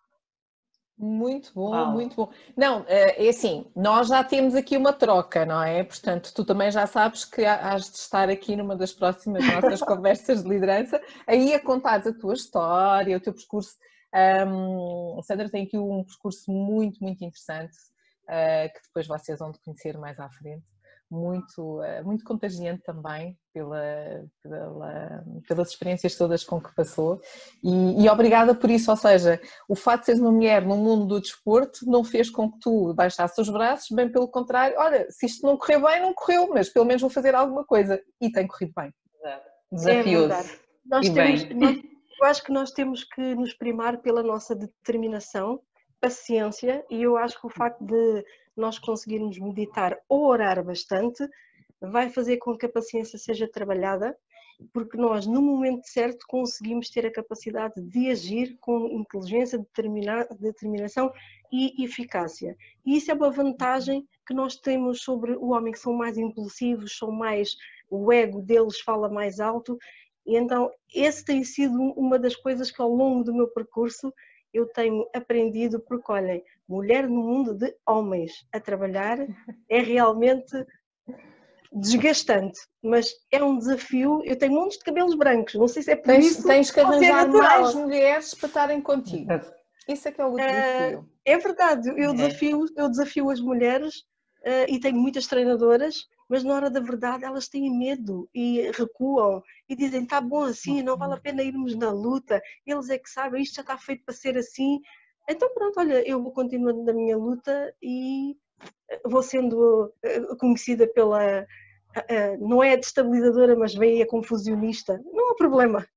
Muito bom, Uau. muito bom. Não, eh, é assim, nós já temos aqui uma troca, não é? Portanto, tu também já sabes que has de estar aqui numa das próximas nossas conversas de liderança, aí a contar a tua história, o teu percurso. Um, Sandra tem aqui um percurso muito, muito interessante, uh, que depois vocês vão conhecer mais à frente muito, eh, muito contagiante também pela, pela, pelas experiências todas com que passou e, e, obrigada por isso, ou seja, o fato de seres uma mulher no mundo do desporto não fez com que tu baixasses os braços, bem pelo contrário, olha, se isto não correu bem, não correu, mas pelo menos vou fazer alguma coisa e tem corrido bem. Desafioso. É nós e temos, bem. Nós, eu acho que nós temos que nos primar pela nossa determinação, paciência e eu acho que o facto de nós conseguirmos meditar ou orar bastante, vai fazer com que a paciência seja trabalhada, porque nós, no momento certo, conseguimos ter a capacidade de agir com inteligência, determinação e eficácia. E isso é uma vantagem que nós temos sobre o homem, que são mais impulsivos, são mais. o ego deles fala mais alto. E então, esse tem sido uma das coisas que ao longo do meu percurso eu tenho aprendido, porque olhem, mulher no mundo de homens a trabalhar é realmente desgastante, mas é um desafio. Eu tenho montes de cabelos brancos, não sei se é por tens, isso. Tens que arranjar mais mulheres para estarem contigo. Isso é que é o desafio. É, é verdade, eu, é. Desafio, eu desafio as mulheres uh, e tenho muitas treinadoras, mas na hora da verdade elas têm medo e recuam e dizem: tá bom assim, não vale a pena irmos na luta, eles é que sabem, isto já está feito para ser assim. Então, pronto, olha, eu vou continuando na minha luta e eh, vou sendo eh, conhecida pela. Não é a destabilizadora, mas bem a confusionista. Não há problema.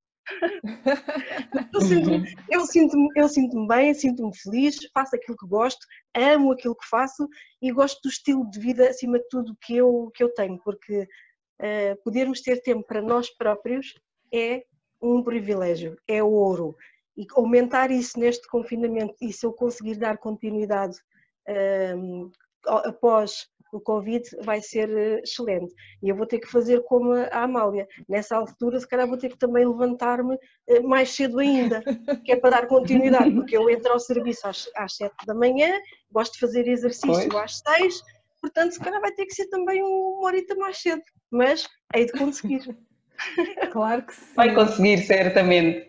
Eu sinto-me eu sinto eu sinto bem, sinto-me feliz, faço aquilo que gosto, amo aquilo que faço e gosto do estilo de vida acima de tudo que eu, que eu tenho, porque uh, podermos ter tempo para nós próprios é um privilégio, é ouro. E aumentar isso neste confinamento e se eu conseguir dar continuidade uh, após o Covid vai ser eh, excelente. E eu vou ter que fazer como a Amália. Nessa altura, se calhar vou ter que também levantar-me eh, mais cedo ainda, que é para dar continuidade, porque eu entro ao serviço às, às 7 da manhã, gosto de fazer exercício pois. às 6, portanto, se calhar vai ter que ser também uma horita mais cedo, mas hei de conseguir. Claro que sim. Vai conseguir, certamente.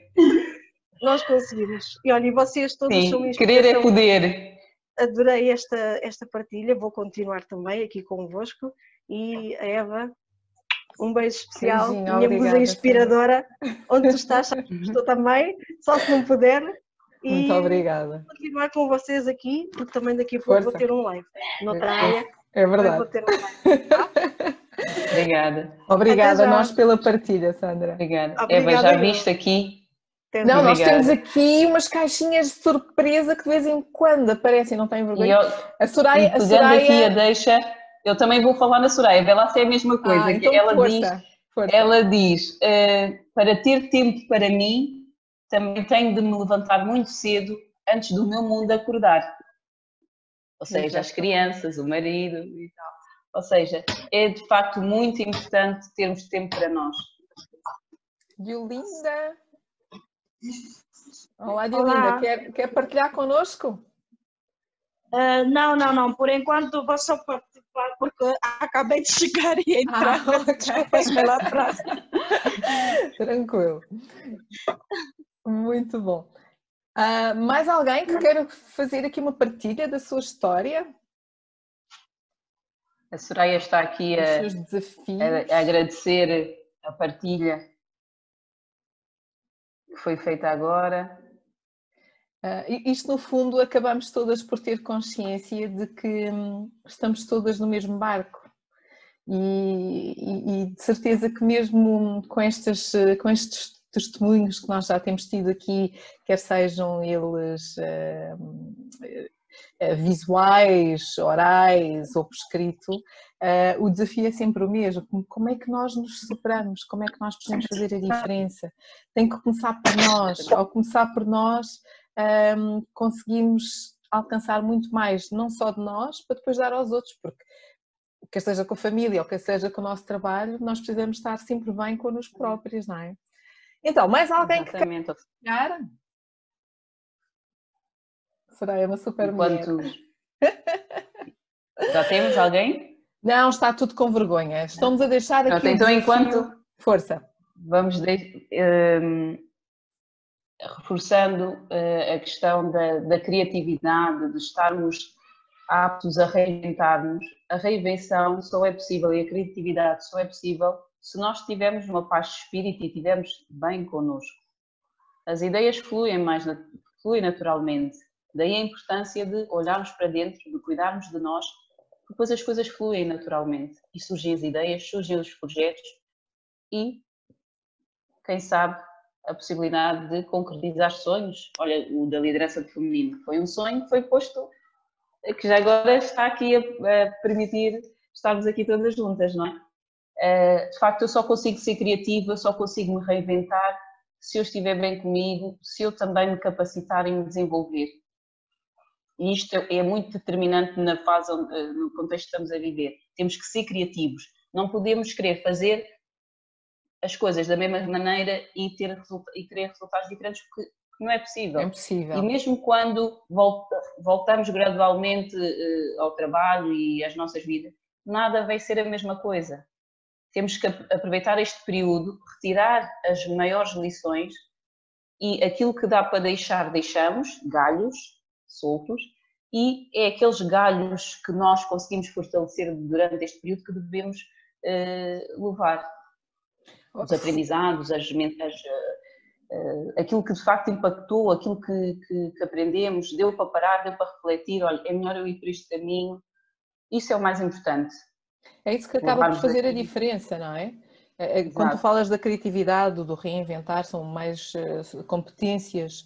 Nós conseguimos. E olha, e vocês todos sim, são Querer é poder adorei esta, esta partilha, vou continuar também aqui convosco e a Eva, um beijo especial, Beijinho, minha musa inspiradora, sim. onde tu estás, estou também, só se não puder. E Muito obrigada. Vou continuar com vocês aqui, porque também daqui a pouco Força. vou ter um live. Noutra é, área. É verdade. Vou ter um live, tá? Obrigada. Obrigada a nós pela partilha, Sandra. Obrigada. Obrigada Eva, já viste aqui não, nós temos aqui umas caixinhas de surpresa que de vez em quando aparecem, não tem vergonha. Eu, a Soraya, a Soraya... aqui a deixa, eu também vou falar na Soraya, vê lá se é a mesma coisa. Ah, então ela força, diz, força. ela diz uh, para ter tempo para mim, também tenho de me levantar muito cedo antes do meu mundo acordar. Ou seja, Exato. as crianças, o marido e tal. Ou seja, é de facto muito importante termos tempo para nós. Diolinda! Olá, Diolinda, quer, quer partilhar connosco? Uh, não, não, não. Por enquanto vou só participar porque acabei de chegar e entrar. Ah, okay. lá atrás. Tranquilo. Muito bom. Uh, mais alguém que queira fazer aqui uma partilha da sua história? A Soraya está aqui a, a, a agradecer a partilha que foi feita agora. Uh, isto, no fundo, acabamos todas por ter consciência de que hum, estamos todas no mesmo barco. E, e, e, de certeza que mesmo com, estas, com estes testemunhos que nós já temos tido aqui, quer sejam eles uh, visuais, orais ou por escrito, uh, o desafio é sempre o mesmo. Como é que nós nos superamos? Como é que nós podemos fazer a diferença? Tem que começar por nós. Ao começar por nós, um, conseguimos alcançar muito mais, não só de nós, para depois dar aos outros, porque quer seja com a família ou quer seja com o nosso trabalho, nós precisamos estar sempre bem connosco próprios, não é? Então, mais alguém Exatamente. que quer Será é uma super Enquanto... Já temos alguém? Não, está tudo com vergonha. Estamos a deixar aqui. Então, enquanto. Força. Vamos de... um, reforçando uh, a questão da, da, criatividade, de estarmos aptos a reinventar-nos. A reinvenção só é possível e a criatividade só é possível se nós tivermos uma paz de espírito e estivermos bem connosco. As ideias fluem mais fluem naturalmente. Daí a importância de olharmos para dentro, de cuidarmos de nós, depois as coisas fluem naturalmente e surgem as ideias, surgem os projetos e, quem sabe, a possibilidade de concretizar sonhos. Olha, o da liderança de feminino foi um sonho que foi posto, que já agora está aqui a, a permitir estarmos aqui todas juntas, não é? Eh, de facto, eu só consigo ser criativa, só consigo me reinventar se eu estiver bem comigo, se eu também me capacitar e me desenvolver. E isto é muito determinante na fase, eh, no contexto que estamos a viver. Temos que ser criativos. Não podemos querer fazer as coisas da mesma maneira e, ter, e querer resultados diferentes, porque não é possível. É impossível. E mesmo quando volta, voltamos gradualmente uh, ao trabalho e às nossas vidas, nada vai ser a mesma coisa temos que aproveitar este período, retirar as maiores lições e aquilo que dá para deixar, deixamos, galhos soltos, e é aqueles galhos que nós conseguimos fortalecer durante este período que devemos uh, levar. Os aprendizados, as, as, uh, aquilo que de facto impactou, aquilo que, que, que aprendemos, deu para parar, deu para refletir, olha, é melhor eu ir por este caminho, isso é o mais importante. É isso que acaba por fazer a diferença, não é? quando tu falas da criatividade, do reinventar, são mais competências,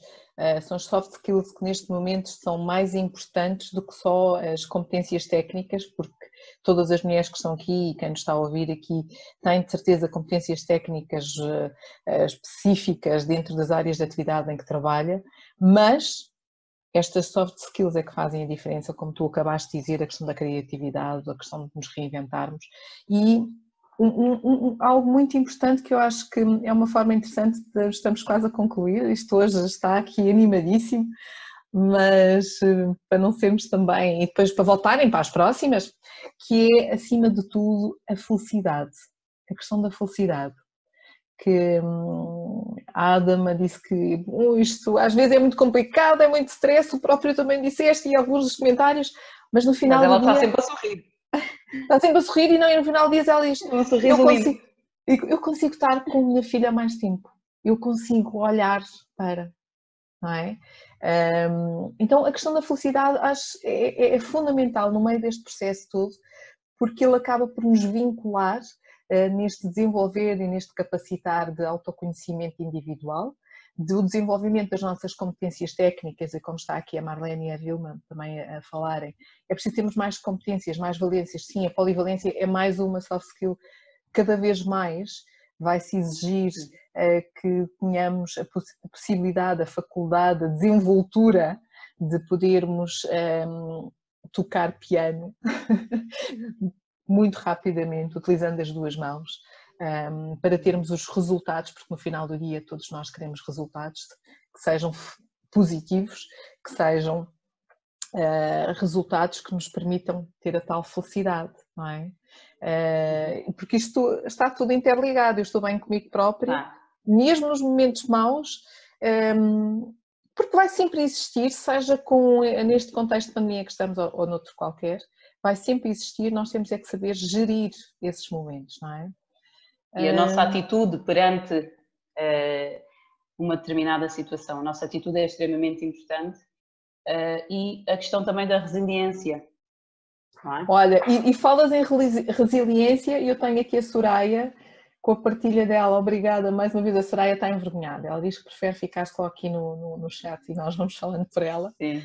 são os soft skills que neste momento são mais importantes do que só as competências técnicas, porque todas as mulheres que estão aqui e quem nos está a ouvir aqui têm de certeza competências técnicas uh, específicas dentro das áreas de atividade em que trabalha, mas estas soft skills é que fazem a diferença, como tu acabaste de dizer, a questão da criatividade, a questão de nos reinventarmos e um, um, um, algo muito importante que eu acho que é uma forma interessante, de, estamos quase a concluir, isto hoje está aqui animadíssimo, mas eh, para não sermos também, e depois para voltarem para as próximas, que é acima de tudo a felicidade, a questão da felicidade. Que hum, a Adama disse que isto às vezes é muito complicado, é muito stress, o próprio também disseste e alguns dos comentários, mas no final mas ela está sempre a sorrir. Está sempre a sorrir e, não, e no final dia ela diz, um eu, consigo, eu consigo estar com a minha filha mais tempo, eu consigo olhar para, não é? Um, então a questão da felicidade acho é, é, é fundamental no meio deste processo todo, porque ele acaba por nos vincular eh, neste desenvolver e neste capacitar de autoconhecimento individual, do desenvolvimento das nossas competências técnicas, e como está aqui a Marlene e a Vilma também a, a falarem, é preciso termos mais competências, mais valências. Sim, a polivalência é mais uma soft skill, cada vez mais vai-se exigir uh, que tenhamos a, poss a, possibilidade, a faculdade, a desenvoltura de podermos um, ehm, tocar piano muito rapidamente, utilizando as duas mãos, um, ehm, para termos os resultados, porque no final do dia todos nós queremos resultados que sejam positivos, que sejam uh, resultados que nos permitam ter a tal felicidade, não é? Uh, porque isto está tudo interligado, eu estou bem comigo própria, ah. mesmo nos momentos maus, um, porque vai sempre existir, seja com, neste contexto de pandemia que estamos ou, ou noutro qualquer, vai sempre existir, nós temos é que saber gerir esses momentos, não é? E a nossa atitude perante uh, uma determinada situação, a nossa atitude é extremamente importante uh, e a questão também da resiliência. É? Olha, e, e, falas em resiliência e eu tenho aqui a Soraya com a partilha dela, obrigada mais uma vez, a Soraya está envergonhada, ela diz que prefere ficar só aqui no, no, no chat e nós vamos falando por ela. Sim.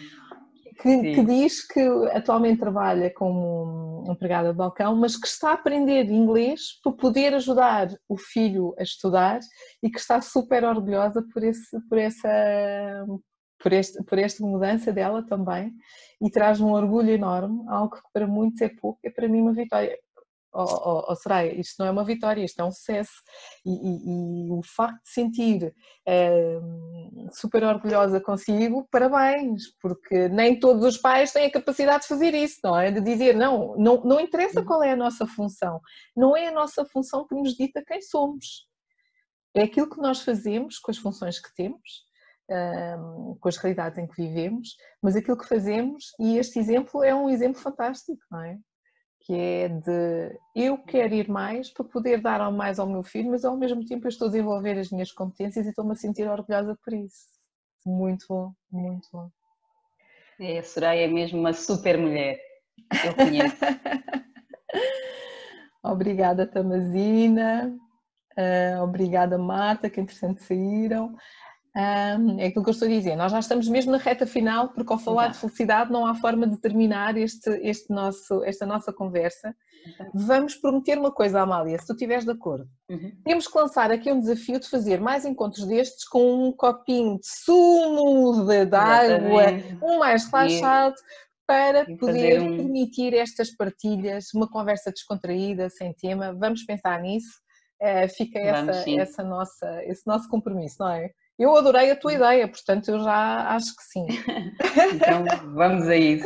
Que, que, diz que atualmente trabalha como empregada de balcão, mas que está a aprender inglês para poder ajudar o filho a estudar e que está super orgulhosa por, esse, por, essa, por, este, por esta mudança dela também e traz um orgulho enorme, algo que para muitos é pouco, é para mim uma vitória. Oh, oh, oh Soraya, isto não é uma vitória, isto é um sucesso e, e, e o facto de sentir é, super orgulhosa consigo, parabéns, porque nem todos os pais têm a capacidade de fazer isso, não é? De dizer, não, não, não interessa uhum. qual é a nossa função, não é a nossa função que nos dita quem somos, é aquilo que nós fazemos com as funções que temos um, com as realidades em que vivemos, mas aquilo que fazemos, e este exemplo é um exemplo fantástico, não é? Que é de eu quero ir mais para poder dar mais ao meu filho, mas ao mesmo tempo eu estou a desenvolver as minhas competências e estou-me a sentir orgulhosa por isso. Muito bom, muito bom. É, a Soraya é mesmo uma super mulher. Eu conheço. obrigada, Tamazina. Uh, obrigada, Marta, que interessante saíram. Um, é aquilo que eu estou a dizer, nós já estamos mesmo na reta final, porque ao falar de felicidade não há forma de terminar este, este nosso, esta nossa conversa. Vamos prometer uma coisa, Amália, se tu estiveres de acordo. Uhum. Temos que lançar aqui um desafio de fazer mais encontros destes com um copinho de sumo de, de água, um mais relaxado, para poder um... permitir estas partilhas, uma conversa descontraída, sem tema. Vamos pensar nisso. Uh, fica essa, essa nossa, esse nosso compromisso, não é? Eu adorei a tua ideia, portanto eu já acho que sim. então vamos a isso.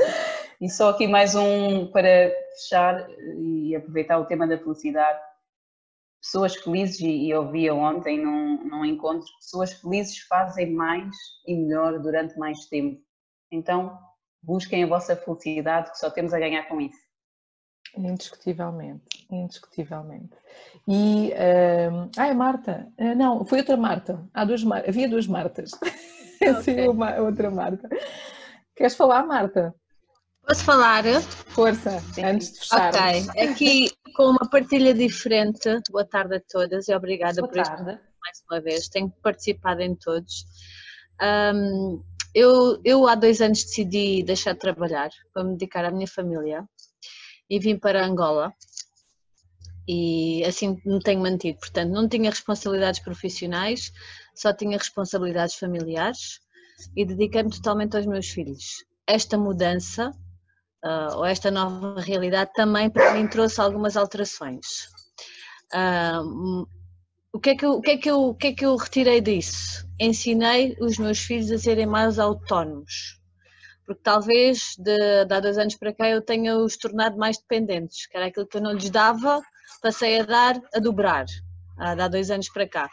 E só aqui mais um para fechar e aproveitar o tema da felicidade. Pessoas felizes, e ouvia ontem num, num encontro, pessoas felizes fazem mais e melhor durante mais tempo. Então busquem a vossa felicidade, que só temos a ganhar com isso. Indiscutivelmente, indiscutivelmente. E. Uh, ah, é Marta? Uh, não, foi outra Marta. Há duas Mar... Havia duas Martas. Okay. Sim, uma, outra Marta. Queres falar, Marta? Posso falar? Força, Sim. antes de fechar. Ok, aqui com uma partilha diferente. Boa tarde a todas e obrigada Boa por tarde. Este, mais uma vez. Tenho participado em todos. Um, eu, eu há dois anos decidi deixar de trabalhar para me dedicar à minha família e vim para Angola e assim me tenho mantido. Portanto, não tinha responsabilidades profissionais, só tinha responsabilidades familiares e dediquei-me totalmente aos meus filhos. Esta mudança uh, ou esta nova realidade também para mim trouxe algumas alterações. Uh, o que, é que eu, o, que é que eu, o que é que eu retirei disso? Ensinei os meus filhos a serem mais autónomos porque talvez de, de há dois anos para cá eu tenha os tornado mais dependentes, que era aquilo que eu não lhes dava, passei a dar, a dobrar, há dois anos para cá.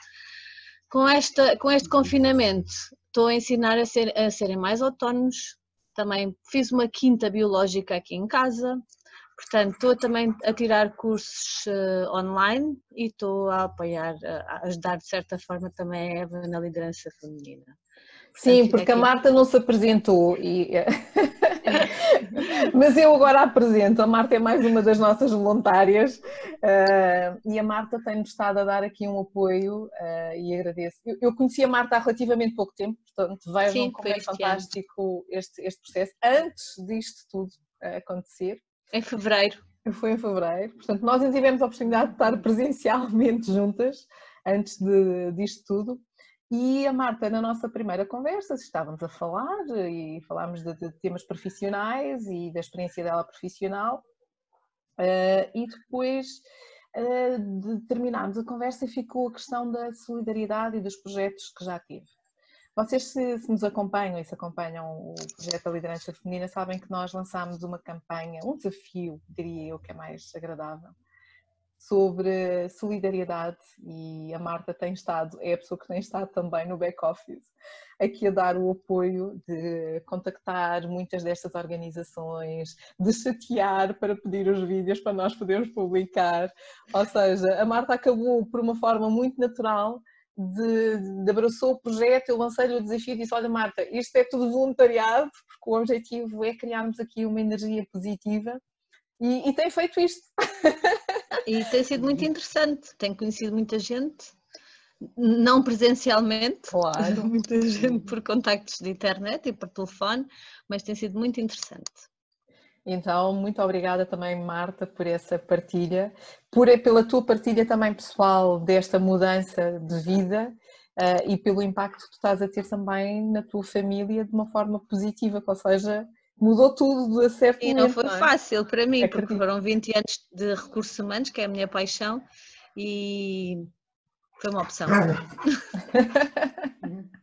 Com, esta, com este confinamento, estou a ensinar a, ser, a serem mais autónomos, também fiz uma quinta biológica aqui em casa, portanto estou também a tirar cursos uh, online e estou a apoiar, a ajudar de certa forma também a Eva na liderança feminina. Sim, porque a Marta não se apresentou e mas eu agora apresento. A Marta é mais uma das nossas voluntárias uh, e a Marta tem-nos estado a dar aqui um apoio uh, e agradeço. Eu, eu, conheci a Marta há relativamente pouco tempo, portanto vejam Sim, como é fantástico este, este processo antes disto tudo acontecer. Em fevereiro. Foi em fevereiro, portanto nós tivemos a oportunidade de estar presencialmente juntas antes de, disto tudo. E a Marta, na nossa primeira conversa, estávamos a falar e falámos de, de temas profissionais e da experiência dela profissional. Uh, e depois uh, de terminarmos a conversa, ficou a questão da solidariedade e dos projetos que já tive. Vocês, se, se, nos acompanham e se acompanham o projeto da liderança feminina, sabem que nós lançámos uma campanha, um desafio, diria eu, que é mais agradável, sobre solidariedade e a Marta tem estado, é a pessoa que tem estado também no back-office, aqui a dar o apoio de contactar muitas destas organizações, de chatear para pedir os vídeos para nós podermos publicar. Ou seja, a Marta acabou por uma forma muito natural de, de abraçou o projeto, eu lancei-lhe o desafio e disse, olha Marta, isto é tudo voluntariado, porque o objetivo é criarmos aqui uma energia positiva e, e tem feito isto. E tem sido muito interessante, tenho conhecido muita gente, não presencialmente, claro. muita gente por contactos de internet e por telefone, mas tem sido muito interessante. Então, muito obrigada também, Marta, por essa partilha, por, pela tua partilha também pessoal desta mudança de vida uh, e pelo impacto que tu estás a ter também na tua família de uma forma positiva, ou seja, mudou tudo de certo E não foi não é? fácil para mim, Acredito. porque foram 20 anos de recursos humanos, que é a minha paixão, e foi uma opção.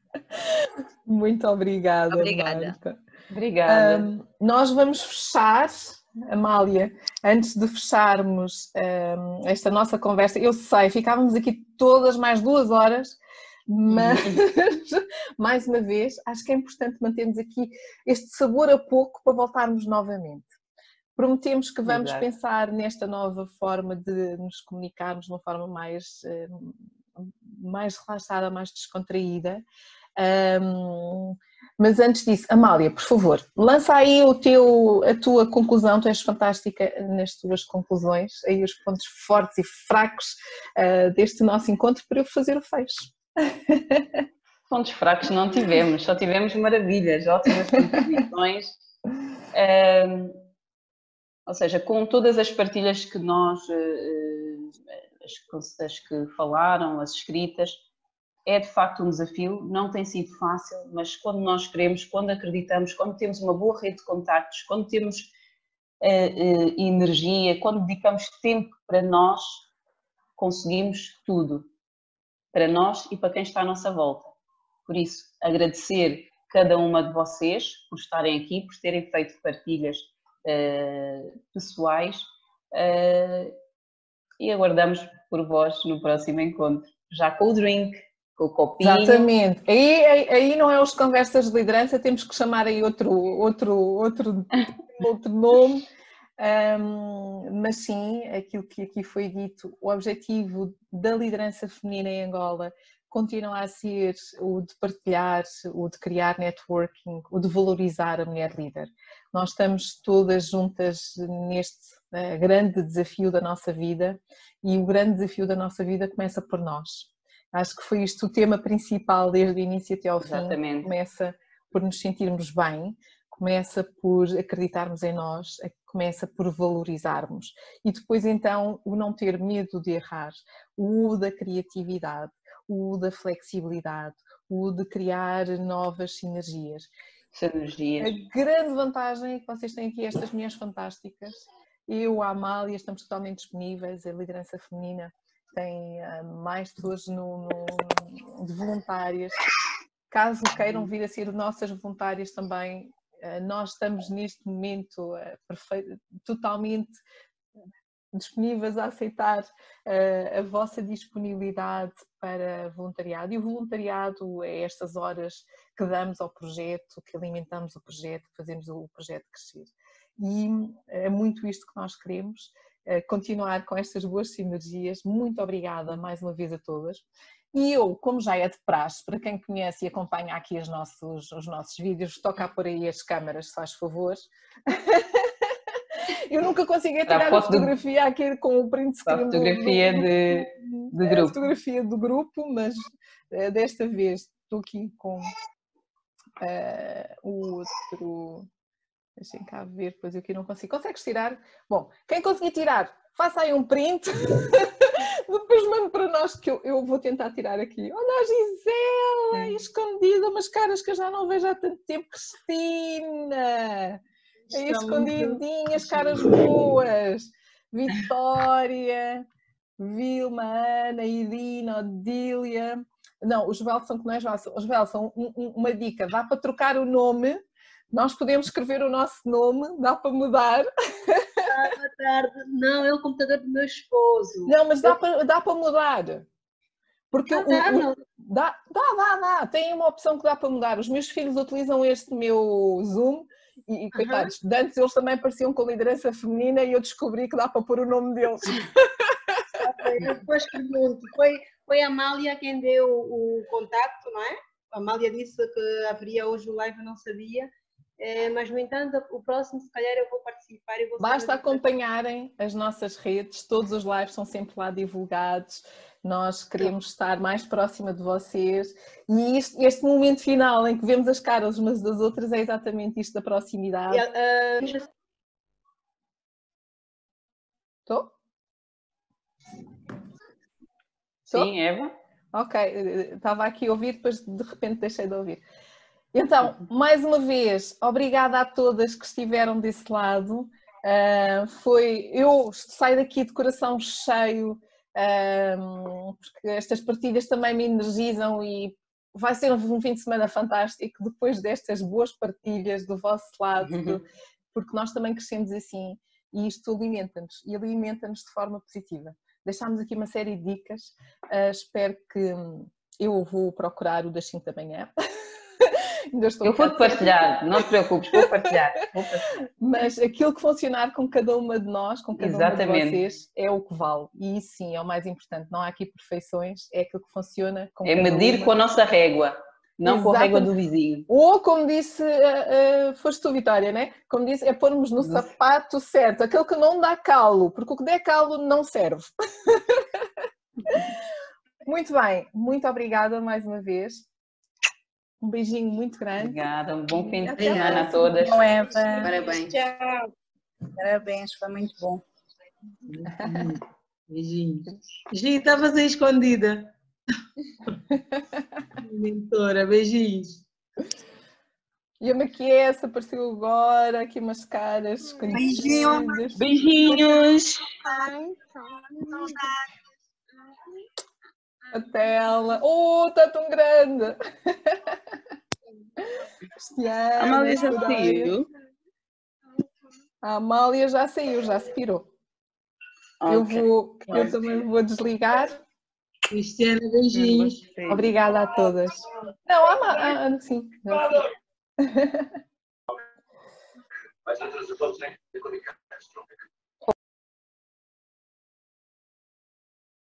Muito obrigada. Obrigada. Marta. Obrigada. Um, nós vamos fechar, Amália, antes de fecharmos um, esta nossa conversa, eu sei, ficávamos aqui todas mais duas horas, mas mais uma vez acho que é importante mantermos aqui este sabor a pouco para voltarmos novamente. Prometemos que vamos Exato. pensar nesta nova forma de nos comunicarmos de uma forma mais, mais relaxada, mais descontraída. Um, mas antes disso, Amália, por favor, lança aí o teu, a tua conclusão, tu és fantástica nas tuas conclusões, aí os pontos fortes e fracos uh, deste nosso encontro para eu fazer o fecho. Pontos fracos não tivemos, só tivemos maravilhas, ótimas contribuições. Ou seja, com todas as partilhas que nós, uh, as, as que falaram, as escritas, é de facto um desafio, não tem sido fácil, mas quando nós queremos, quando acreditamos, quando temos uma boa rede de contactos, quando temos uh, energia, quando dedicamos tempo para nós, conseguimos tudo para nós e para quem está à nossa volta. Por isso, agradecer cada uma de vocês por estarem aqui, por terem feito partilhas uh, pessoais uh, e aguardamos por vós no próximo encontro, já com o drink, com o copinho. Exatamente. Aí, aí, aí não é os conversas de liderança, temos que chamar aí outro, outro, outro, outro nome. Um, mas sim, aquilo que aqui foi dito, o objetivo da liderança feminina em Angola continua a ser o de partilhar, o de criar networking, o de valorizar a mulher líder. Nós estamos todas juntas neste uh, grande desafio da nossa vida e o grande desafio da nossa vida começa por nós. Acho que foi isto o tema principal desde o início até ao Exatamente. fim. Começa por nos sentirmos bem, começa por acreditarmos em nós, começa por valorizarmos. E depois então o não ter medo de errar, o da criatividade, o da flexibilidade, o de criar novas sinergias. Sinergias. A grande vantagem é que vocês têm aqui estas mulheres fantásticas. Eu, a Amália, estamos totalmente disponíveis, a liderança feminina tem ah, mais pessoas no, no, de voluntárias. Caso queiram vir a ser nossas voluntárias também, nós estamos neste momento ah, totalmente disponíveis a aceitar a vossa disponibilidade para voluntariado. E o voluntariado é estas horas que damos ao projeto, que alimentamos o projeto, que fazemos o projeto crescer. E é muito isto que nós queremos continuar com estas boas sinergias. Muito obrigada mais uma vez a todas. E eu, como já é de praxe, para quem conhece e acompanha aqui os nossos, os nossos vídeos, toca por aí as câmaras, se faz favor. eu nunca consegui tirar a fotografia aqui com o print screen. A fotografia do, de, de grupo. A fotografia do grupo, mas uh, desta vez estou aqui com uh, o outro. Deixem cá ver, pois eu aqui não consigo. Consegues tirar? Bom, quem conseguir tirar, faça aí um print. Depois mando para nós que eu, eu vou tentar tirar aqui. Olha a Gisela, é. escondida, umas caras que eu já não vejo há tanto tempo. Cristina, aí escondidinhas, caras boas. Vitória, Vilma, Ana, Irina, Odília. Não, os Vel são que não é Os Vel são um, um, uma dica. Dá para trocar o nome. Nós podemos escrever o nosso nome, dá para mudar. boa tarde. Não, é o computador do meu esposo. Não, mas dá, para, dá mudar. Porque ah, o, dá, o, dá, dá, dá, dá. Tem uma opção que dá para mudar. Os meus filhos utilizam este meu Zoom e, e coitados, uhum. antes eles também pareciam com liderança feminina e eu descobri que dá para pôr o nome deles. Eu depois pergunto, foi, foi a Amália quem deu o, o contacto, não é? A Amália disse que haveria hoje o live, eu não sabia. É, mas, no entanto, o próximo, se calhar, eu vou participar. e vou Basta acompanharem as nossas redes, todos os lives são sempre lá divulgados. Nós queremos estar mais próxima de vocês e isto, este momento final em que vemos as caras umas das outras é exatamente isto da proximidade. Uh... Estou? Sim, Eva. Ok, estava aqui a ouvir, depois de repente deixei de ouvir. Então, mais uma vez, obrigada a todas que estiveram desse lado. Uh, foi, eu saio daqui de coração cheio, uh, porque estas partilhas também me energizam e vai ser um fim de semana fantástico depois destas boas partilhas do vosso lado, uhum. porque nós também crescemos assim e isto alimenta-nos e alimenta-nos de forma positiva. Deixámos aqui uma série de dicas, uh, espero que eu vou procurar o das 5 da manhã. eu vou-te partilhar, não te preocupes, vou partilhar, vou partilhar. Mas aquilo que funcionar com cada uma de nós, com cada Exatamente. uma de vocês, é o que vale. E isso sim é o mais importante. Não há aqui perfeições, é aquilo que funciona com É medir uma. com a nossa régua. Não Exatamente. com a régua do vizinho. Ou, como disse, uh, uh, foste tu, Vitória, né? Como disse, é pormos no sapato certo, aquele que não dá calo, porque o que der calo não serve. muito bem, muito obrigada mais uma vez. Um beijinho muito grande. Obrigada, um bom fim de semana a todas. Bom, Eva. Parabéns. Tchau. Parabéns, foi muito bom. Beijinho. Gi, estavas aí escondida. Mentora, beijinhos. E a Maquiessa apareceu agora, aqui umas caras Beijinhos. Beijinhos. A tela. Oh, está tão grande! a Amália já saiu. A Amália já saiu, já se pirou. Okay. Eu, vou, eu também vou desligar. Cristiana, beijinhos. Obrigada a todas. Não, a, a, sim.